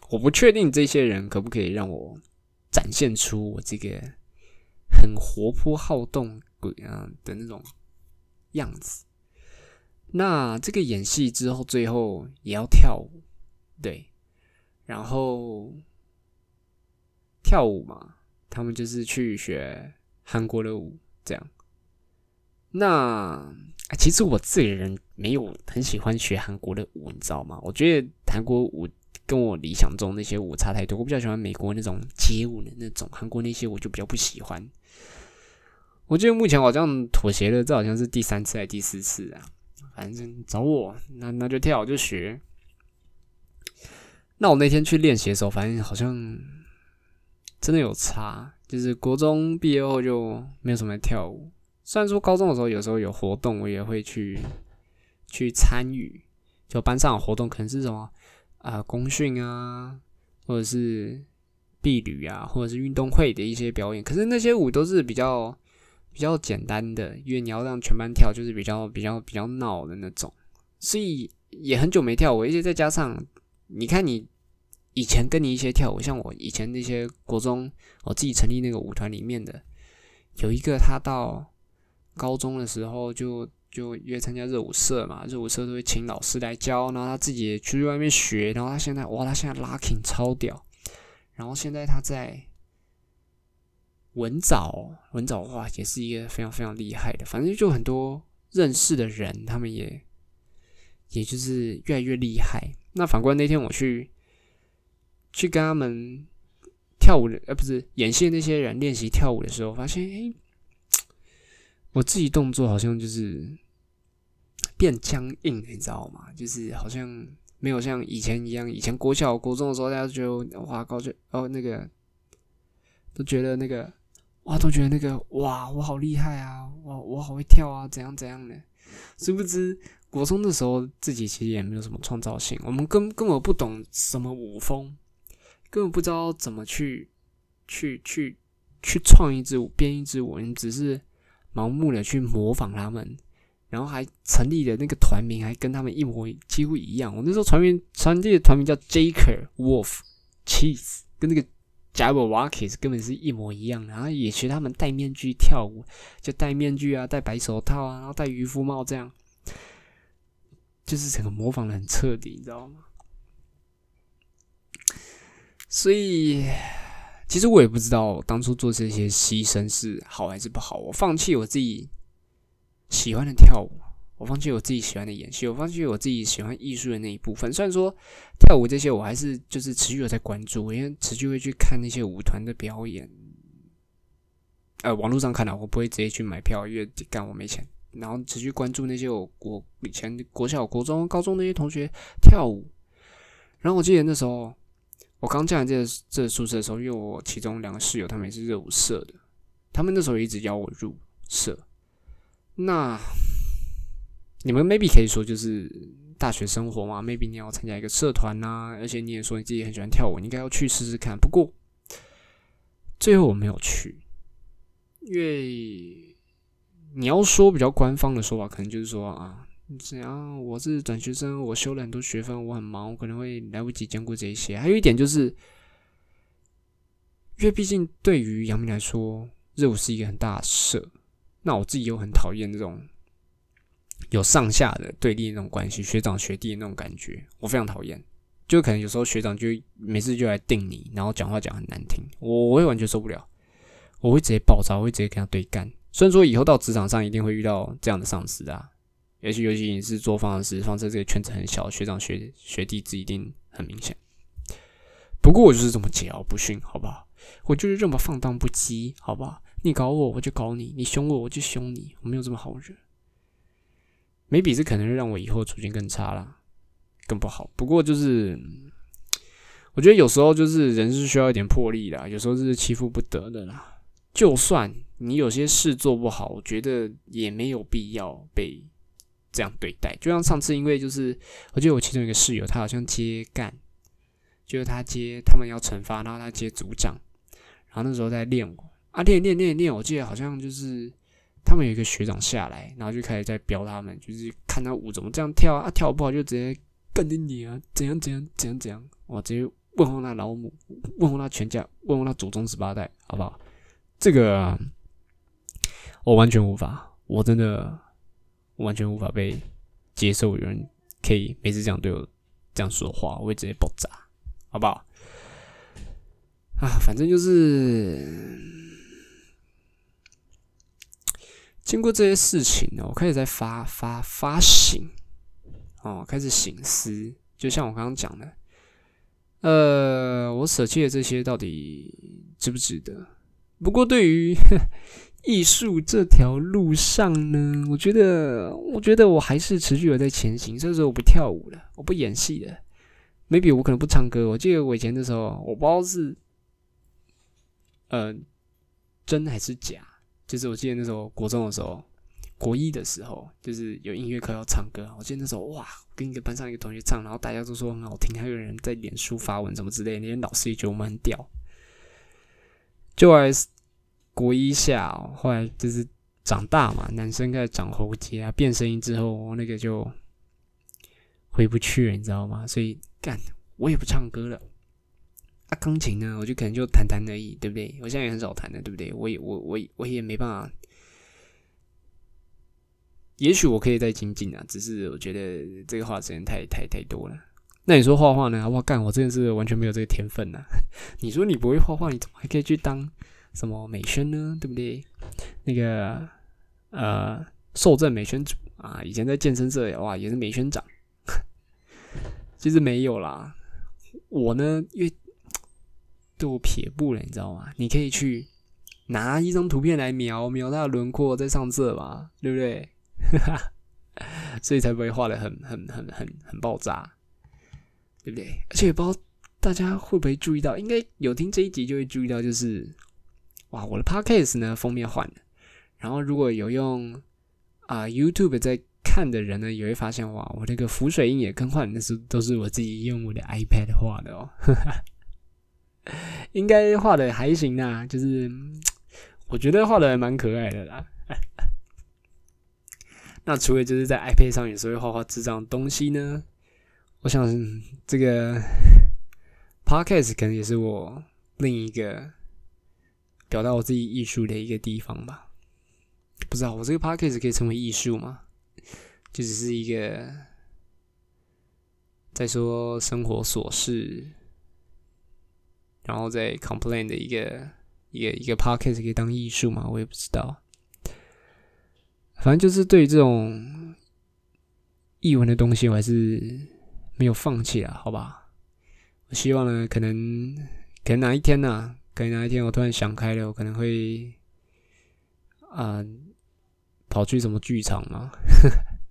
Speaker 1: 我不确定这些人可不可以让我展现出我这个很活泼好动鬼啊的那种样子。那这个演戏之后，最后也要跳舞，对，然后。跳舞嘛，他们就是去学韩国的舞，这样。那其实我自己人没有很喜欢学韩国的舞，你知道吗？我觉得韩国舞跟我理想中那些舞差太多。我比较喜欢美国那种街舞的那种，韩国那些我就比较不喜欢。我觉得目前好像妥协了，这好像是第三次还是第四次啊？反正找我，那那就跳就学。那我那天去练习的时候，反正好像。真的有差，就是国中毕业后就没有什么跳舞。虽然说高中的时候有时候有活动，我也会去去参与，就班上的活动可能是什么啊、呃、公训啊，或者是婢旅啊，或者是运动会的一些表演。可是那些舞都是比较比较简单的，因为你要让全班跳，就是比较比较比较闹的那种，所以也很久没跳舞。而且再加上你看你。以前跟你一些跳舞，像我以前那些国中，我自己成立那个舞团里面的，有一个他到高中的时候就就约参加热舞社嘛，热舞社都会请老师来教，然后他自己出去外面学，然后他现在哇，他现在 locking 超屌，然后现在他在文藻，文藻哇也是一个非常非常厉害的，反正就很多认识的人，他们也也就是越来越厉害。那反观那天我去。去跟他们跳舞的，呃，不是演戏那些人练习跳舞的时候，发现，哎，我自己动作好像就是变僵硬，你知道吗？就是好像没有像以前一样，以前国小、国中的时候，大家觉得哇，高就哦那个都觉得那个哇，都觉得那个哇，我好厉害啊，哇，我好会跳啊，怎样怎样的，殊不知。国中的时候，自己其实也没有什么创造性，我们根根本不懂什么舞风。根本不知道怎么去去去去创一支舞、编一支舞，你只是盲目的去模仿他们，然后还成立的那个团名还跟他们一模几乎一样。我那时候团名传递的团名叫 Jaker Wolf Cheese，跟那个 Jabberwockies 根本是一模一样的。然后也学他们戴面具跳舞，就戴面具啊，戴白手套啊，然后戴渔夫帽这样，就是整个模仿的很彻底，你知道吗？所以，其实我也不知道当初做这些牺牲是好还是不好。我放弃我自己喜欢的跳舞，我放弃我自己喜欢的演戏，我放弃我自己喜欢艺术的那一部分。虽然说跳舞这些，我还是就是持续有在关注，因为持续会去看那些舞团的表演。呃，网络上看到，我不会直接去买票，因为干我没钱。然后持续关注那些我我以前国小、国中、高中那些同学跳舞。然后我记得那时候。我刚进来这这宿舍的时候，因为我其中两个室友他们也是热舞社的，他们那时候一直邀我入社。那你们 maybe 可以说就是大学生活嘛，maybe 你要参加一个社团呐、而且你也说你自己很喜欢跳舞，你应该要去试试看。不过最后我没有去，因为你要说比较官方的说法，可能就是说啊。怎样？我是转学生，我修了很多学分，我很忙，我可能会来不及兼顾这一些。还有一点就是，因为毕竟对于杨明来说，热舞是一个很大的社，那我自己又很讨厌这种有上下的对立那种关系，学长学弟那种感觉，我非常讨厌。就可能有时候学长就每次就来定你，然后讲话讲很难听，我我会完全受不了，我会直接爆炸，我会直接跟他对干。虽然说以后到职场上一定会遇到这样的上司啊。尤其尤其你是做方程式，方程式这个圈子很小，学长学学弟子一定很明显。不过我就是这么桀骜不驯，好不好？我就是这么放荡不羁，好不好？你搞我，我就搞你；你凶我，我就凶你。我没有这么好惹。没比这可能让我以后处境更差啦，更不好。不过就是，我觉得有时候就是人是需要一点魄力的，有时候是欺负不得的啦。就算你有些事做不好，我觉得也没有必要被这样对待。就像上次，因为就是我记得我其中一个室友，他好像接干，就是他接他们要惩罚，然后他接组长，然后那时候在练我啊，练练练练，我记得好像就是他们有一个学长下来，然后就开始在飙他们，就是看他舞怎么这样跳啊，跳不好就直接干你你啊，怎样怎样怎样怎样，我，直接问候他老母，问候他全家，问候他祖宗十八代，好不好？这个我完全无法，我真的完全无法被接受，有人可以每次这样对我这样说话，我会直接爆炸，好不好？啊，反正就是经过这些事情呢，我开始在发发发醒，哦，开始醒思，就像我刚刚讲的，呃，我舍弃的这些到底值不值得？不过对于艺术这条路上呢，我觉得，我觉得我还是持续有在前行。这时候我不跳舞了，我不演戏了，maybe 我可能不唱歌。我记得我以前的时候，我不知道是，呃，真还是假。就是我记得那时候国中的时候，国一的时候，就是有音乐课要唱歌。我记得那时候哇，跟一个班上一个同学唱，然后大家都说很好听，还有人在脸书发文什么之类的，连老师也觉得我们很屌。就来国一下、后来就是长大嘛，男生开始长喉结啊，变声音之后，那个就回不去了，你知道吗？所以干，我也不唱歌了。啊，钢琴呢，我就可能就弹弹而已，对不对？我现在也很少弹的，对不对？我也我我我也没办法，也许我可以再精进啊，只是我觉得这个话时间太太太多了。那你说画画呢？哇，干，我真的是完全没有这个天分呐、你说你不会画画，你怎么还可以去当什么美宣呢？对不对？那个呃，受证美宣组啊，以前在健身社哇也是美宣长，其实没有啦。我呢，因为对我撇步了，你知道吗？你可以去拿一张图片来描描它的轮廓，再上色嘛，对不对？所以才不会画的很很很很很爆炸，对不对？而且也不知道大家会不会注意到，应该有听这一集就会注意到，就是哇，我的 podcast 呢封面换了，然后如果有用啊、YouTube 在看的人呢，也会发现哇，我这个浮水印也更换，那是都是我自己用我的 iPad 画的哦，应该画的还行啦，就是我觉得画的还蛮可爱的啦。那除了就是在 iPad 上有时候会画画智障东西呢，我想这个 Podcast 可能也是我另一个表达我自己艺术的一个地方吧。不知道我这个 Podcast 可以称为艺术吗？就只是一个在说生活琐事，然后再 complain 的一个一个一个 Podcast 可以当艺术吗？我也不知道。反正就是对这种译文的东西，我还是没有放弃啊，好吧？我希望呢，可能可能哪一天呢、可能哪一天我突然想开了，我可能会啊、跑去什么剧场嘛，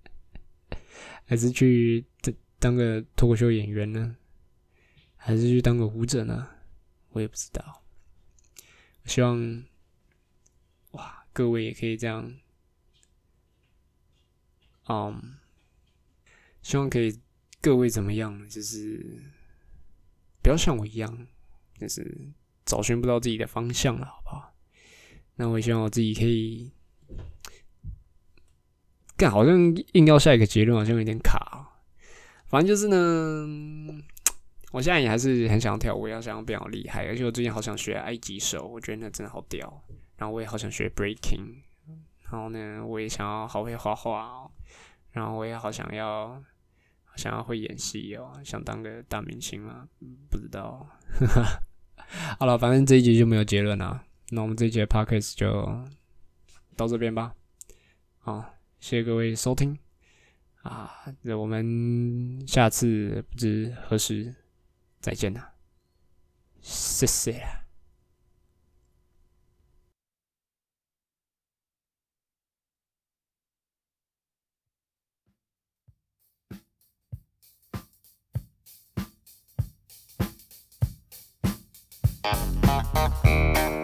Speaker 1: 还是去当当个脱口秀演员呢？还是去当个舞者呢？我也不知道。希望哇，各位也可以这样。嗯，希望可以各位怎么样？就是不要像我一样，就是找寻不到自己的方向了，好不好？那我希望我自己可以，干好像硬要下一个结论，好像有点卡、反正就是呢，我现在也还是很想跳舞，也想要变好厉害，而且我最近好想学埃及手，我觉得那真的好屌。然后我也好想学 breaking，然后呢，我也想要好会画画哦。然后我也好想要，想要会演戏哦，想当个大明星嘛，不知道。好了，反正这一集就没有结论了。那我们这一集的 podcast 就到这边吧。好，谢谢各位收听啊，那我们下次不知何时再见了，谢谢 Thank you.